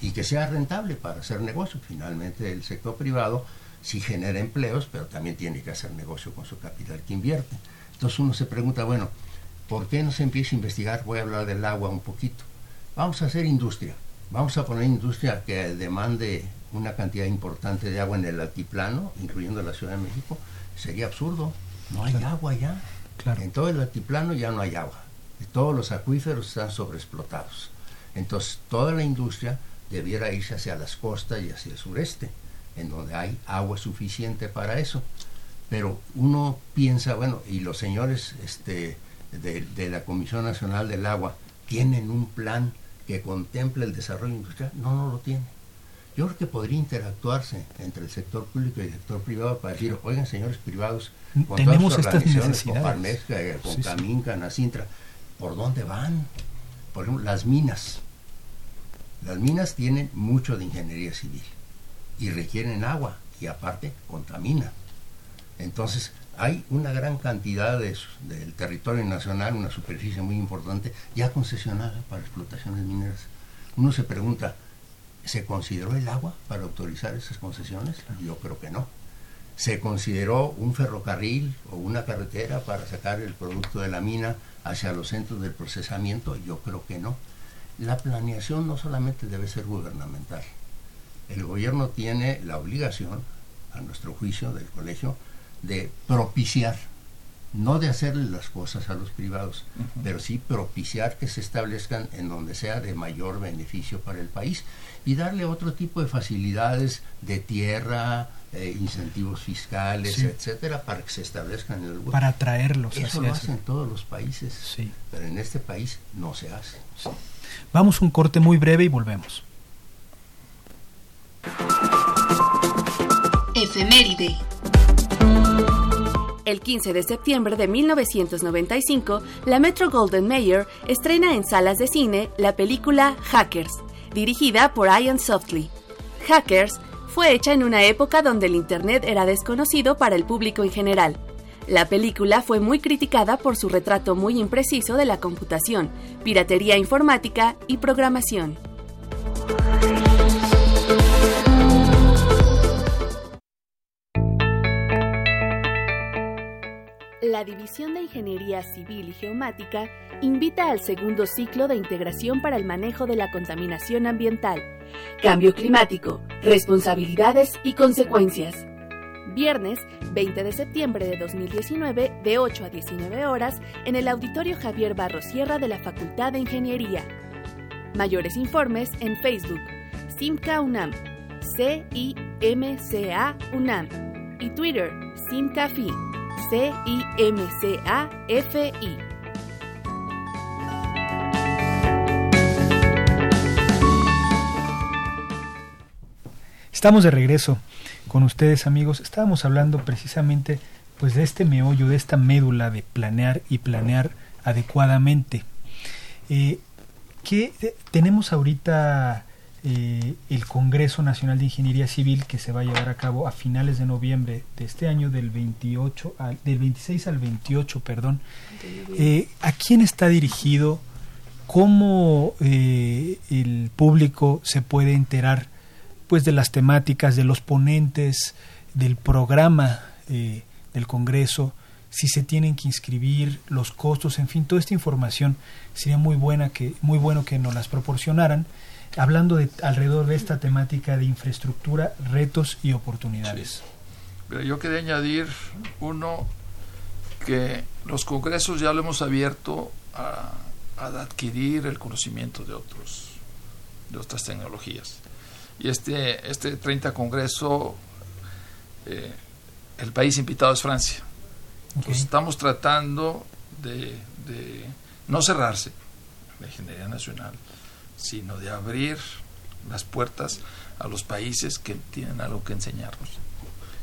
y que sea rentable para hacer negocio. Finalmente, el sector privado sí genera empleos, pero también tiene que hacer negocio con su capital que invierte. Entonces uno se pregunta, bueno, ¿por qué no se empieza a investigar? Voy a hablar del agua un poquito. Vamos a hacer industria. Vamos a poner industria que demande una cantidad importante de agua en el altiplano, incluyendo la Ciudad de México. Sería absurdo. No hay agua ya. Claro. En todo el altiplano ya no hay agua. Todos los acuíferos están sobreexplotados. Entonces, toda la industria debiera irse hacia las costas y hacia el sureste, en donde hay agua suficiente para eso. Pero uno piensa, bueno, y los señores este, de, de la Comisión Nacional del Agua tienen un plan que contemple el desarrollo industrial, no, no lo tiene. Yo creo que podría interactuarse entre el sector público y el sector privado para decir, oigan, señores privados, con Tenemos todas estas necesidades. con Parmesca, con Caminca, Nacintra, ¿por dónde van? Por ejemplo, las minas. Las minas tienen mucho de ingeniería civil y requieren agua y aparte contaminan. Entonces, hay una gran cantidad de, del territorio nacional, una superficie muy importante, ya concesionada para explotaciones mineras. Uno se pregunta, ¿se consideró el agua para autorizar esas concesiones? Yo creo que no. ¿Se consideró un ferrocarril o una carretera para sacar el producto de la mina hacia los centros del procesamiento? Yo creo que no. La planeación no solamente debe ser gubernamental. El gobierno tiene la obligación, a nuestro juicio del colegio, de propiciar, no de hacerle las cosas a los privados, pero sí propiciar que se establezcan en donde sea de mayor beneficio para el país y darle otro tipo de facilidades de tierra, eh, incentivos fiscales, etcétera, para que se establezcan en el lugar. Para atraerlos. Eso lo hacen todos los países, sí. pero en este país no se hace. Vamos un corte muy breve y volvemos. Efeméride. El 15 de septiembre de 1995, la Metro Golden Mayer estrena en salas de cine la película Hackers, dirigida por Ian Softly. Hackers fue hecha en una época donde el Internet era desconocido para el público en general. La película fue muy criticada por su retrato muy impreciso de la computación, piratería informática y programación. La División de Ingeniería Civil y Geomática invita al segundo ciclo de integración para el manejo de la contaminación ambiental, cambio climático, responsabilidades y consecuencias. Viernes 20 de septiembre de 2019 de 8 a 19 horas en el Auditorio Javier Barro Sierra de la Facultad de Ingeniería. Mayores informes en Facebook, Simca UNAM, C-I-M-C-A UNAM y Twitter, SimcaFi. C-I-M-C-A-F-I. Estamos de regreso con ustedes amigos. Estábamos hablando precisamente pues de este meollo, de esta médula de planear y planear adecuadamente. Eh, ¿Qué tenemos ahorita eh, el Congreso Nacional de Ingeniería Civil que se va a llevar a cabo a finales de noviembre de este año, del 28 al, del 26 al 28, perdón. Eh, ¿A quién está dirigido? ¿Cómo eh, el público se puede enterar pues de las temáticas, de los ponentes, del programa del Congreso? si se tienen que inscribir, los costos, en fin, toda esta información sería muy buena que muy bueno que nos las proporcionaran hablando de, alrededor de esta temática de infraestructura, retos y oportunidades. Pero yo quería añadir uno que los congresos ya lo hemos abierto a, adquirir el conocimiento de otros de otras tecnologías. Y este, este 30 congreso, eh, el país invitado es Francia. Entonces estamos tratando de, de no cerrarse la ingeniería nacional, sino de abrir las puertas a los países que tienen algo que enseñarnos.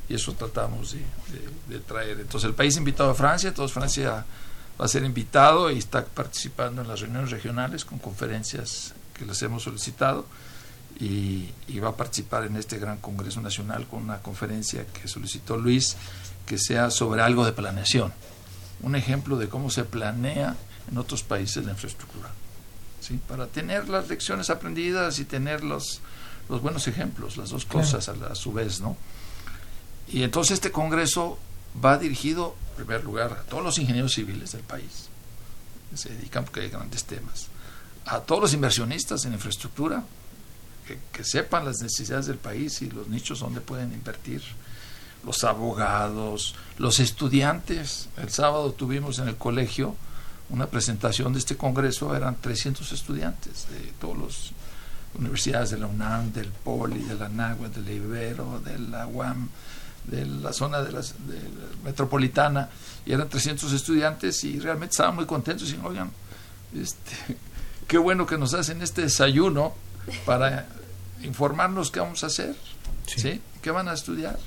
Y eso tratamos de, traer. Entonces el país invitado a Francia, entonces Francia va a ser invitado y está participando en las reuniones regionales con conferencias que les hemos solicitado y, y, va a participar en este gran Congreso Nacional con una conferencia que solicitó Luis que sea sobre algo de planeación, un ejemplo de cómo se planea en otros países la infraestructura para tener las lecciones aprendidas y tener los, los buenos ejemplos, las dos cosas a, su vez, ¿no? Y entonces este Congreso va dirigido, en primer lugar, a todos los ingenieros civiles del país, que se dedican porque hay grandes temas, a todos los inversionistas en infraestructura, que, que sepan las necesidades del país y los nichos donde pueden invertir, los abogados, los estudiantes. El sábado tuvimos en el colegio una presentación de este congreso eran 300 estudiantes de todas las universidades de la UNAM, del POLI, de la NAGUA, del Ibero, de la UAM, de la zona de, las, metropolitana, y eran 300 estudiantes y realmente estaban muy contentos y oigan, este, qué bueno que nos hacen este desayuno para informarnos qué vamos a hacer, ¿sí? ¿Qué van a estudiar?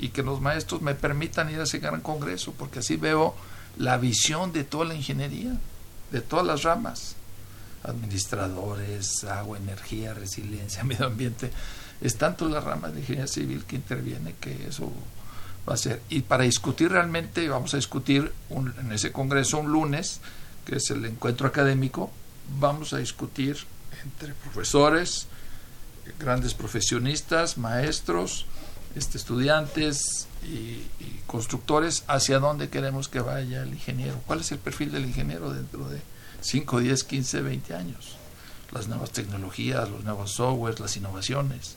Y que los maestros me permitan ir a ese gran congreso, porque así veo la visión de toda la ingeniería, de todas las ramas, administradores, agua, energía, resiliencia, medio ambiente, es tanto la rama de ingeniería civil que interviene que eso va a ser. Y para discutir realmente, vamos a discutir en ese congreso un lunes, que es el encuentro académico, vamos a discutir entre profesores, grandes profesionistas, maestros, este, estudiantes y, constructores hacia dónde queremos que vaya el ingeniero. ¿Cuál es el perfil del ingeniero dentro de 5, 10, 15, 20 años? Las nuevas tecnologías, los nuevos softwares, las innovaciones.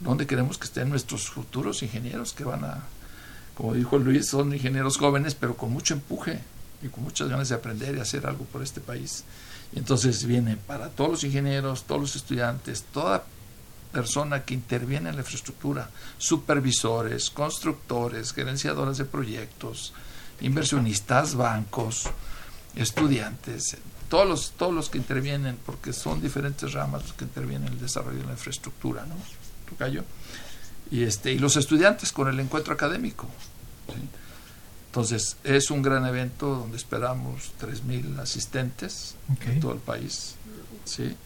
¿Dónde queremos que estén nuestros futuros ingenieros que van a, como dijo Luis, son ingenieros jóvenes, pero con mucho empuje y con muchas ganas de aprender y hacer algo por este país? Entonces viene para todos los ingenieros, todos los estudiantes, toda persona que interviene en la infraestructura, supervisores, constructores, gerenciadores de proyectos, inversionistas, bancos, estudiantes, todos los, todos los que intervienen, porque son diferentes ramas los que intervienen en el desarrollo de la infraestructura, ¿no? Y, este, y los estudiantes con el encuentro académico. Entonces, es un gran evento donde esperamos 3.000 asistentes en todo el país. ¿sí?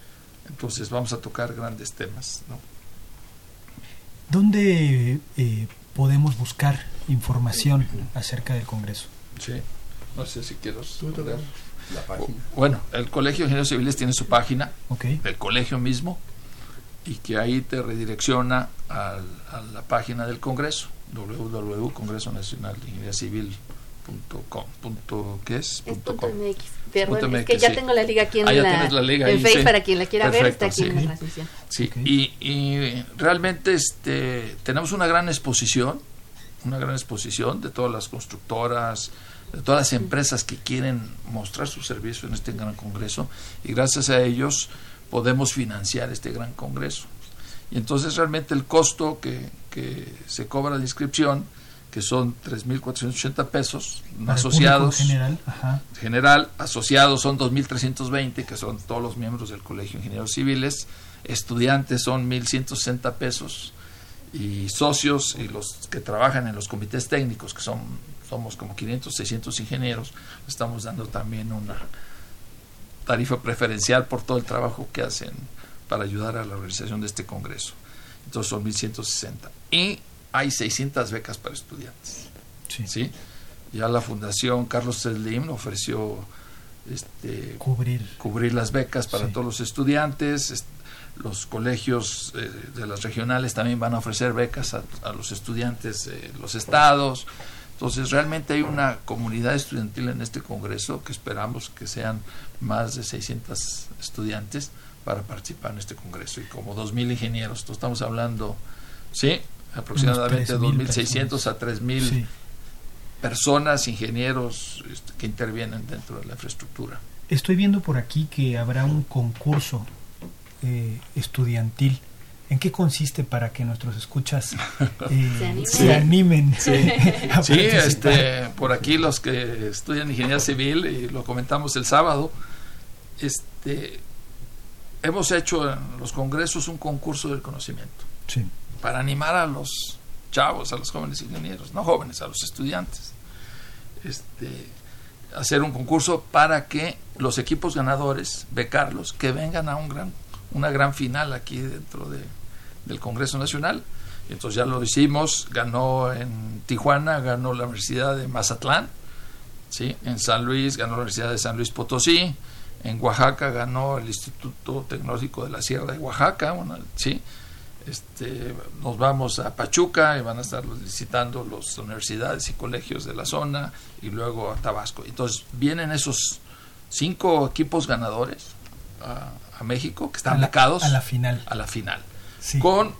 Entonces vamos a tocar grandes temas, ¿no? ¿Dónde eh, podemos buscar información acerca del Congreso? Sí, no sé si quiero la página. Bueno, el Colegio de Ingenieros Civiles tiene su página, okay. del colegio mismo, y que ahí te redirecciona a, a la página del Congreso, www.congresonacionaldeingeniería Punto, ¿qué es? es punto MX. Perdón, es que ya tengo la liga aquí en, ah, la, la liga en ahí, Facebook sí. para quien la quiera Perfecto, ver, está aquí sí. en la transmisión. Sí, y, y realmente este, tenemos una gran exposición, una gran exposición de todas las constructoras, de todas las empresas que quieren mostrar su servicio en este gran congreso y gracias a ellos podemos financiar este gran congreso. Y entonces realmente el costo que, que se cobra de inscripción, que son 3.480 pesos, Para asociados general, ajá. general, asociados son 2.320, que son todos los miembros del Colegio de Ingenieros Civiles, estudiantes son 1.160 pesos, y socios y los que trabajan en los comités técnicos, que son somos como 500, 600 ingenieros, estamos dando también una tarifa preferencial por todo el trabajo que hacen para ayudar a la organización de este congreso. Entonces son 1.160. Y hay 600 becas para estudiantes. Sí. ¿sí? Ya la Fundación Carlos Slim ofreció este, Cubrir. cubrir las becas para Sí. todos los estudiantes. est- Los colegios eh, de las regionales también van a ofrecer becas a, a los estudiantes de los estados. Entonces, realmente hay una comunidad estudiantil en este congreso que esperamos que sean más de 600 estudiantes para participar en este congreso y como 2.000 ingenieros. Entonces, estamos hablando, sí, aproximadamente 3.000 2.600 a 3.000 Sí. personas, ingenieros este, que intervienen dentro de la infraestructura. Estoy viendo por aquí que habrá un concurso eh, estudiantil. ¿En qué consiste para que nuestros escuchas eh, Se animen. se animen a Sí, este, por aquí los que estudian ingeniería civil y lo comentamos el sábado, este, hemos hecho en los congresos un concurso del conocimiento Sí. Para animar a los chavos, a los jóvenes ingenieros, no jóvenes, a los estudiantes, este, hacer un concurso para que los equipos ganadores, becarlos, que vengan a un gran, una gran final aquí dentro de, del Congreso Nacional. Entonces ya lo hicimos, ganó en Tijuana, ganó la Universidad de Mazatlán, ¿sí? en San Luis ganó la Universidad de San Luis Potosí, en Oaxaca ganó el Instituto Tecnológico de la Sierra de Oaxaca, una- ¿sí? Este, nos vamos a Pachuca y van a estar licitando las universidades y colegios de la zona y luego a Tabasco. Entonces vienen esos cinco equipos ganadores a, a México que están a la, becados a la final. a la final Sí. con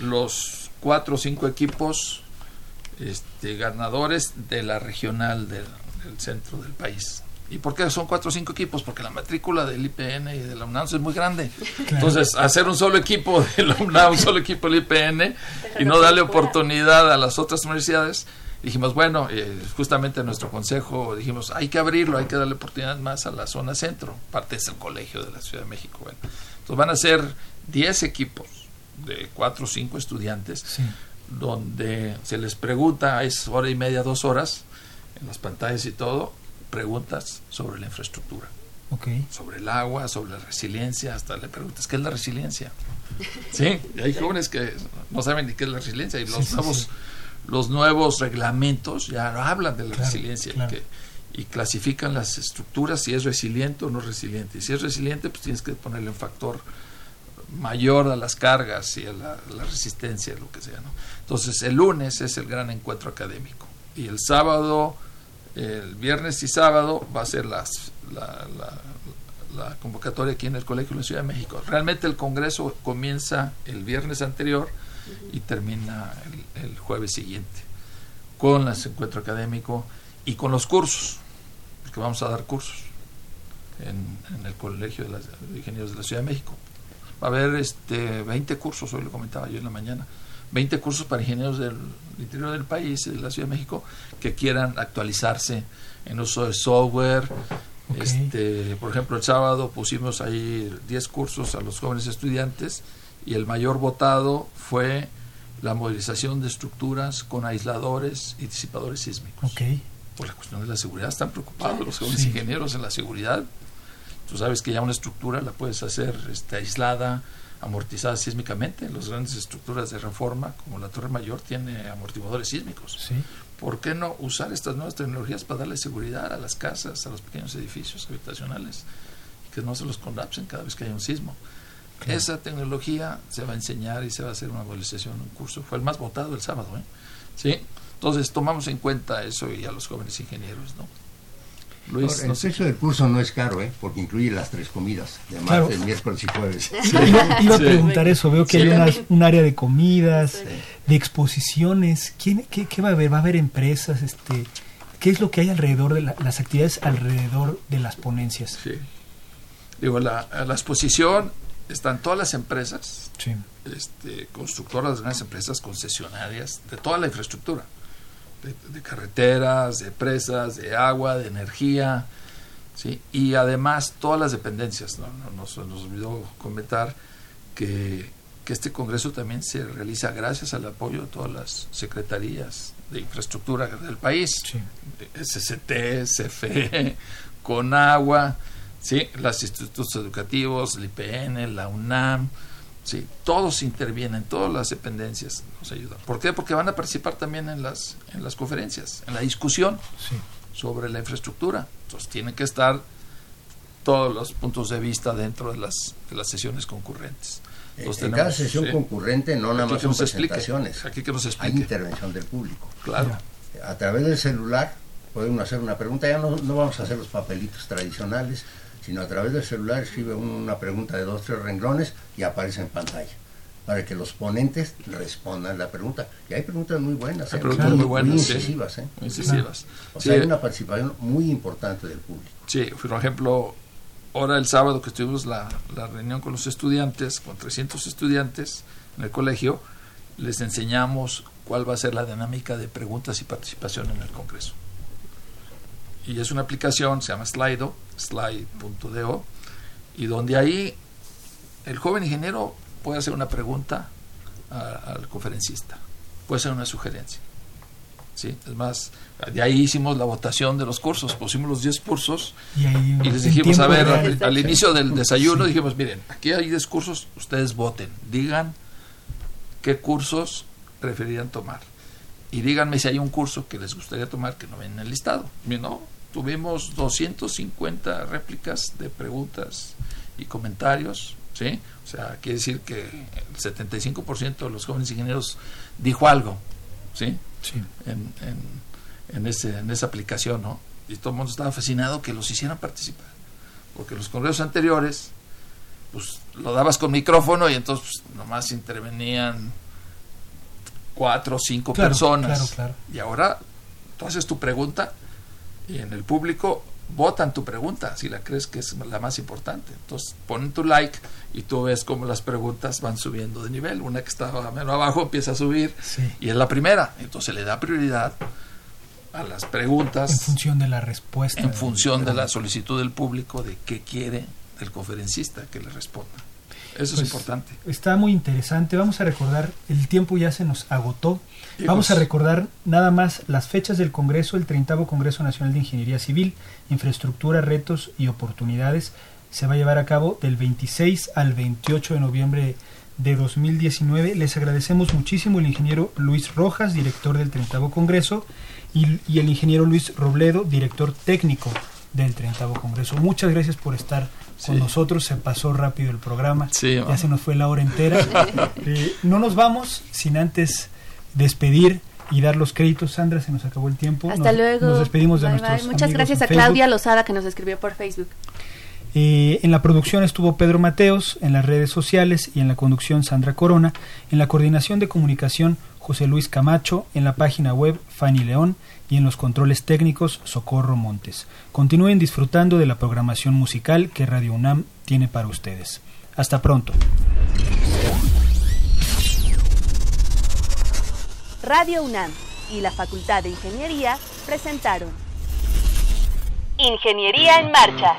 los cuatro o cinco equipos este, ganadores de la regional del, del centro del país. ¿Y por qué son cuatro o cinco equipos? Porque la matrícula del IPN y de la UNAM es muy grande. Entonces, hacer un solo equipo de la UNAM, un solo equipo del IPN y no darle oportunidad a las otras universidades, dijimos, bueno, eh, justamente en nuestro consejo dijimos, hay que abrirlo, hay que darle oportunidad más a la zona centro, parte es el colegio de la Ciudad de México. Bueno, entonces van a ser 10 equipos de 4 o 5 estudiantes Sí. donde se les pregunta, es hora y media, dos horas, en las pantallas y todo, preguntas sobre la infraestructura, Ok. sobre el agua, sobre la resiliencia, hasta le preguntas, ¿qué es la resiliencia? Sí, y hay jóvenes que no saben ni qué es la resiliencia y los Sí, nuevos sí. los nuevos reglamentos ya hablan de la Claro, resiliencia claro. que- y clasifican las estructuras si es resiliente o no resiliente. Y si es resiliente, pues tienes que ponerle un factor mayor a las cargas y a la, la resistencia, lo que sea. ¿no? Entonces, el lunes es el gran encuentro académico. Y el sábado, el viernes y sábado va a ser la, la- la convocatoria aquí en el Colegio de la Ciudad de México. Realmente el Congreso comienza el viernes anterior y termina el, jueves siguiente con el encuentro académico y con los cursos, porque vamos a dar cursos en, en el Colegio de, las- Ingenieros de la Ciudad de México. Va a haber este 20 cursos, hoy lo comentaba yo en la mañana, 20 cursos para ingenieros del interior del país, de la Ciudad de México, que quieran actualizarse en uso de software. Ok. Este, por ejemplo, el sábado pusimos ahí 10 cursos a los jóvenes estudiantes y el mayor votado fue la movilización de estructuras con aisladores y disipadores sísmicos. Ok. Por la cuestión de la seguridad, están preocupados los jóvenes Sí. ingenieros en la seguridad. Tú sabes que ya una estructura la puedes hacer este, aislada amortizadas sísmicamente. Las grandes estructuras de reforma, como la Torre Mayor, tiene amortiguadores sísmicos. Sí. ¿Por qué no usar estas nuevas tecnologías para darle seguridad a las casas, a los pequeños edificios habitacionales, que no se los colapsen cada vez que haya un sismo? Esa tecnología se va a enseñar y se va a hacer una movilización, un curso. Fue el más votado el sábado, ¿eh? ¿Sí? Entonces tomamos en cuenta eso y a los jóvenes ingenieros, ¿no? Luis, el precio del curso no es caro, ¿eh? porque incluye las tres comidas, de martes, miércoles y jueves. iba, a preguntar eso, veo que hay un área de comidas, de exposiciones. ¿Quién, qué, va a haber? ¿Va a haber empresas? este ¿Qué es lo que hay alrededor de las actividades alrededor de las ponencias? Sí. Digo, la, la exposición están todas las empresas, este, constructoras, grandes empresas concesionarias de toda la infraestructura de, carreteras, de presas, de agua, de energía, ¿sí? y además todas las dependencias. ¿no? Nos, nos olvidó comentar que, que, este Congreso también se realiza gracias al apoyo de todas las secretarías de infraestructura del país, SCT, CFE, Conagua, ¿sí? los institutos educativos, el IPN, la UNAM, Sí, todos intervienen, todas las dependencias nos ayudan. ¿Por qué? Porque van a participar también en las, en las conferencias, en la discusión sobre la infraestructura. Entonces tienen que estar todos los puntos de vista dentro de las, de las sesiones concurrentes. en cada sesión concurrente no nada más son presentaciones, aquí que nos hay intervención del público. Claro. A través del celular podemos hacer una pregunta, ya no, no vamos a hacer los papelitos tradicionales, sino a través del celular escribe una pregunta de dos, tres renglones y aparece en pantalla para que los ponentes respondan la pregunta. Y hay preguntas muy buenas, hay ¿eh? preguntas muy, buenas, incisivas. ¿eh? incisivas. O sea, hay una participación muy importante del público. Sí, por ejemplo, ahora el sábado que estuvimos la, la reunión con los estudiantes, con 300 estudiantes en el colegio, les enseñamos cuál va a ser la dinámica de preguntas y participación en el Congreso y es una aplicación, se llama Slido, slide.do, y donde ahí el joven ingeniero puede hacer una pregunta al conferencista, puede hacer una sugerencia. ¿sí? Es más, de ahí hicimos la votación de los cursos, pusimos los 10 cursos y, les dijimos, a ver, al, inicio del desayuno dijimos, miren, aquí hay 10 cursos, ustedes voten, digan qué cursos preferirían tomar. Y díganme si hay un curso que les gustaría tomar que no ven en el listado. ¿no? Tuvimos 250 réplicas de preguntas y comentarios, ¿sí? O sea, quiere decir que el 75% de los jóvenes ingenieros dijo algo, ¿sí? sí. En, en, ese, en esa aplicación, ¿no? Y todo el mundo estaba fascinado que los hicieran participar, porque los congresos anteriores, pues lo dabas con micrófono y entonces pues, nomás intervenían cuatro o cinco personas. Y ahora tú haces tu pregunta y en el público votan tu pregunta si la crees que es la más importante. Entonces ponen tu like y tú ves cómo las preguntas van subiendo de nivel. Una que estaba menos abajo empieza a subir y es la primera. Entonces le da prioridad a las preguntas. En función de la respuesta. En función de la solicitud del público de qué quiere el conferencista que le responda. Eso es pues, importante. Está muy interesante. Vamos a recordar, el tiempo ya se nos agotó. Vamos a recordar nada más las fechas del Congreso, el 30 Congreso Nacional de Ingeniería Civil, Infraestructura, Retos y Oportunidades. Se va a llevar a cabo del 26 al 28 de noviembre de 2019. Les agradecemos muchísimo el ingeniero Luis Rojas, director del 30 Congreso, y, y el ingeniero Luis Robledo, director técnico del 30 Congreso. Muchas gracias por estar con nosotros. Se pasó rápido el programa. ya se nos fue la hora entera. Eh, no nos vamos sin antes despedir y dar los créditos. Sandra, se nos acabó el tiempo. Hasta luego. Nos despedimos de nuestros Muchas gracias a Claudia Lozada que nos escribió por Facebook. Eh, en la producción estuvo Pedro Mateos, en las redes sociales y en la conducción Sandra Corona, en la coordinación de comunicación José Luis Camacho, en la página web Fanny León y en los controles técnicos Socorro Montes. Continúen disfrutando de la programación musical que Radio UNAM tiene para ustedes. Hasta pronto. Radio UNAM y la Facultad de Ingeniería presentaron Ingeniería en Marcha.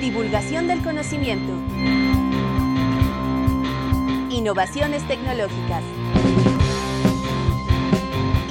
Divulgación del conocimiento. Innovaciones tecnológicas.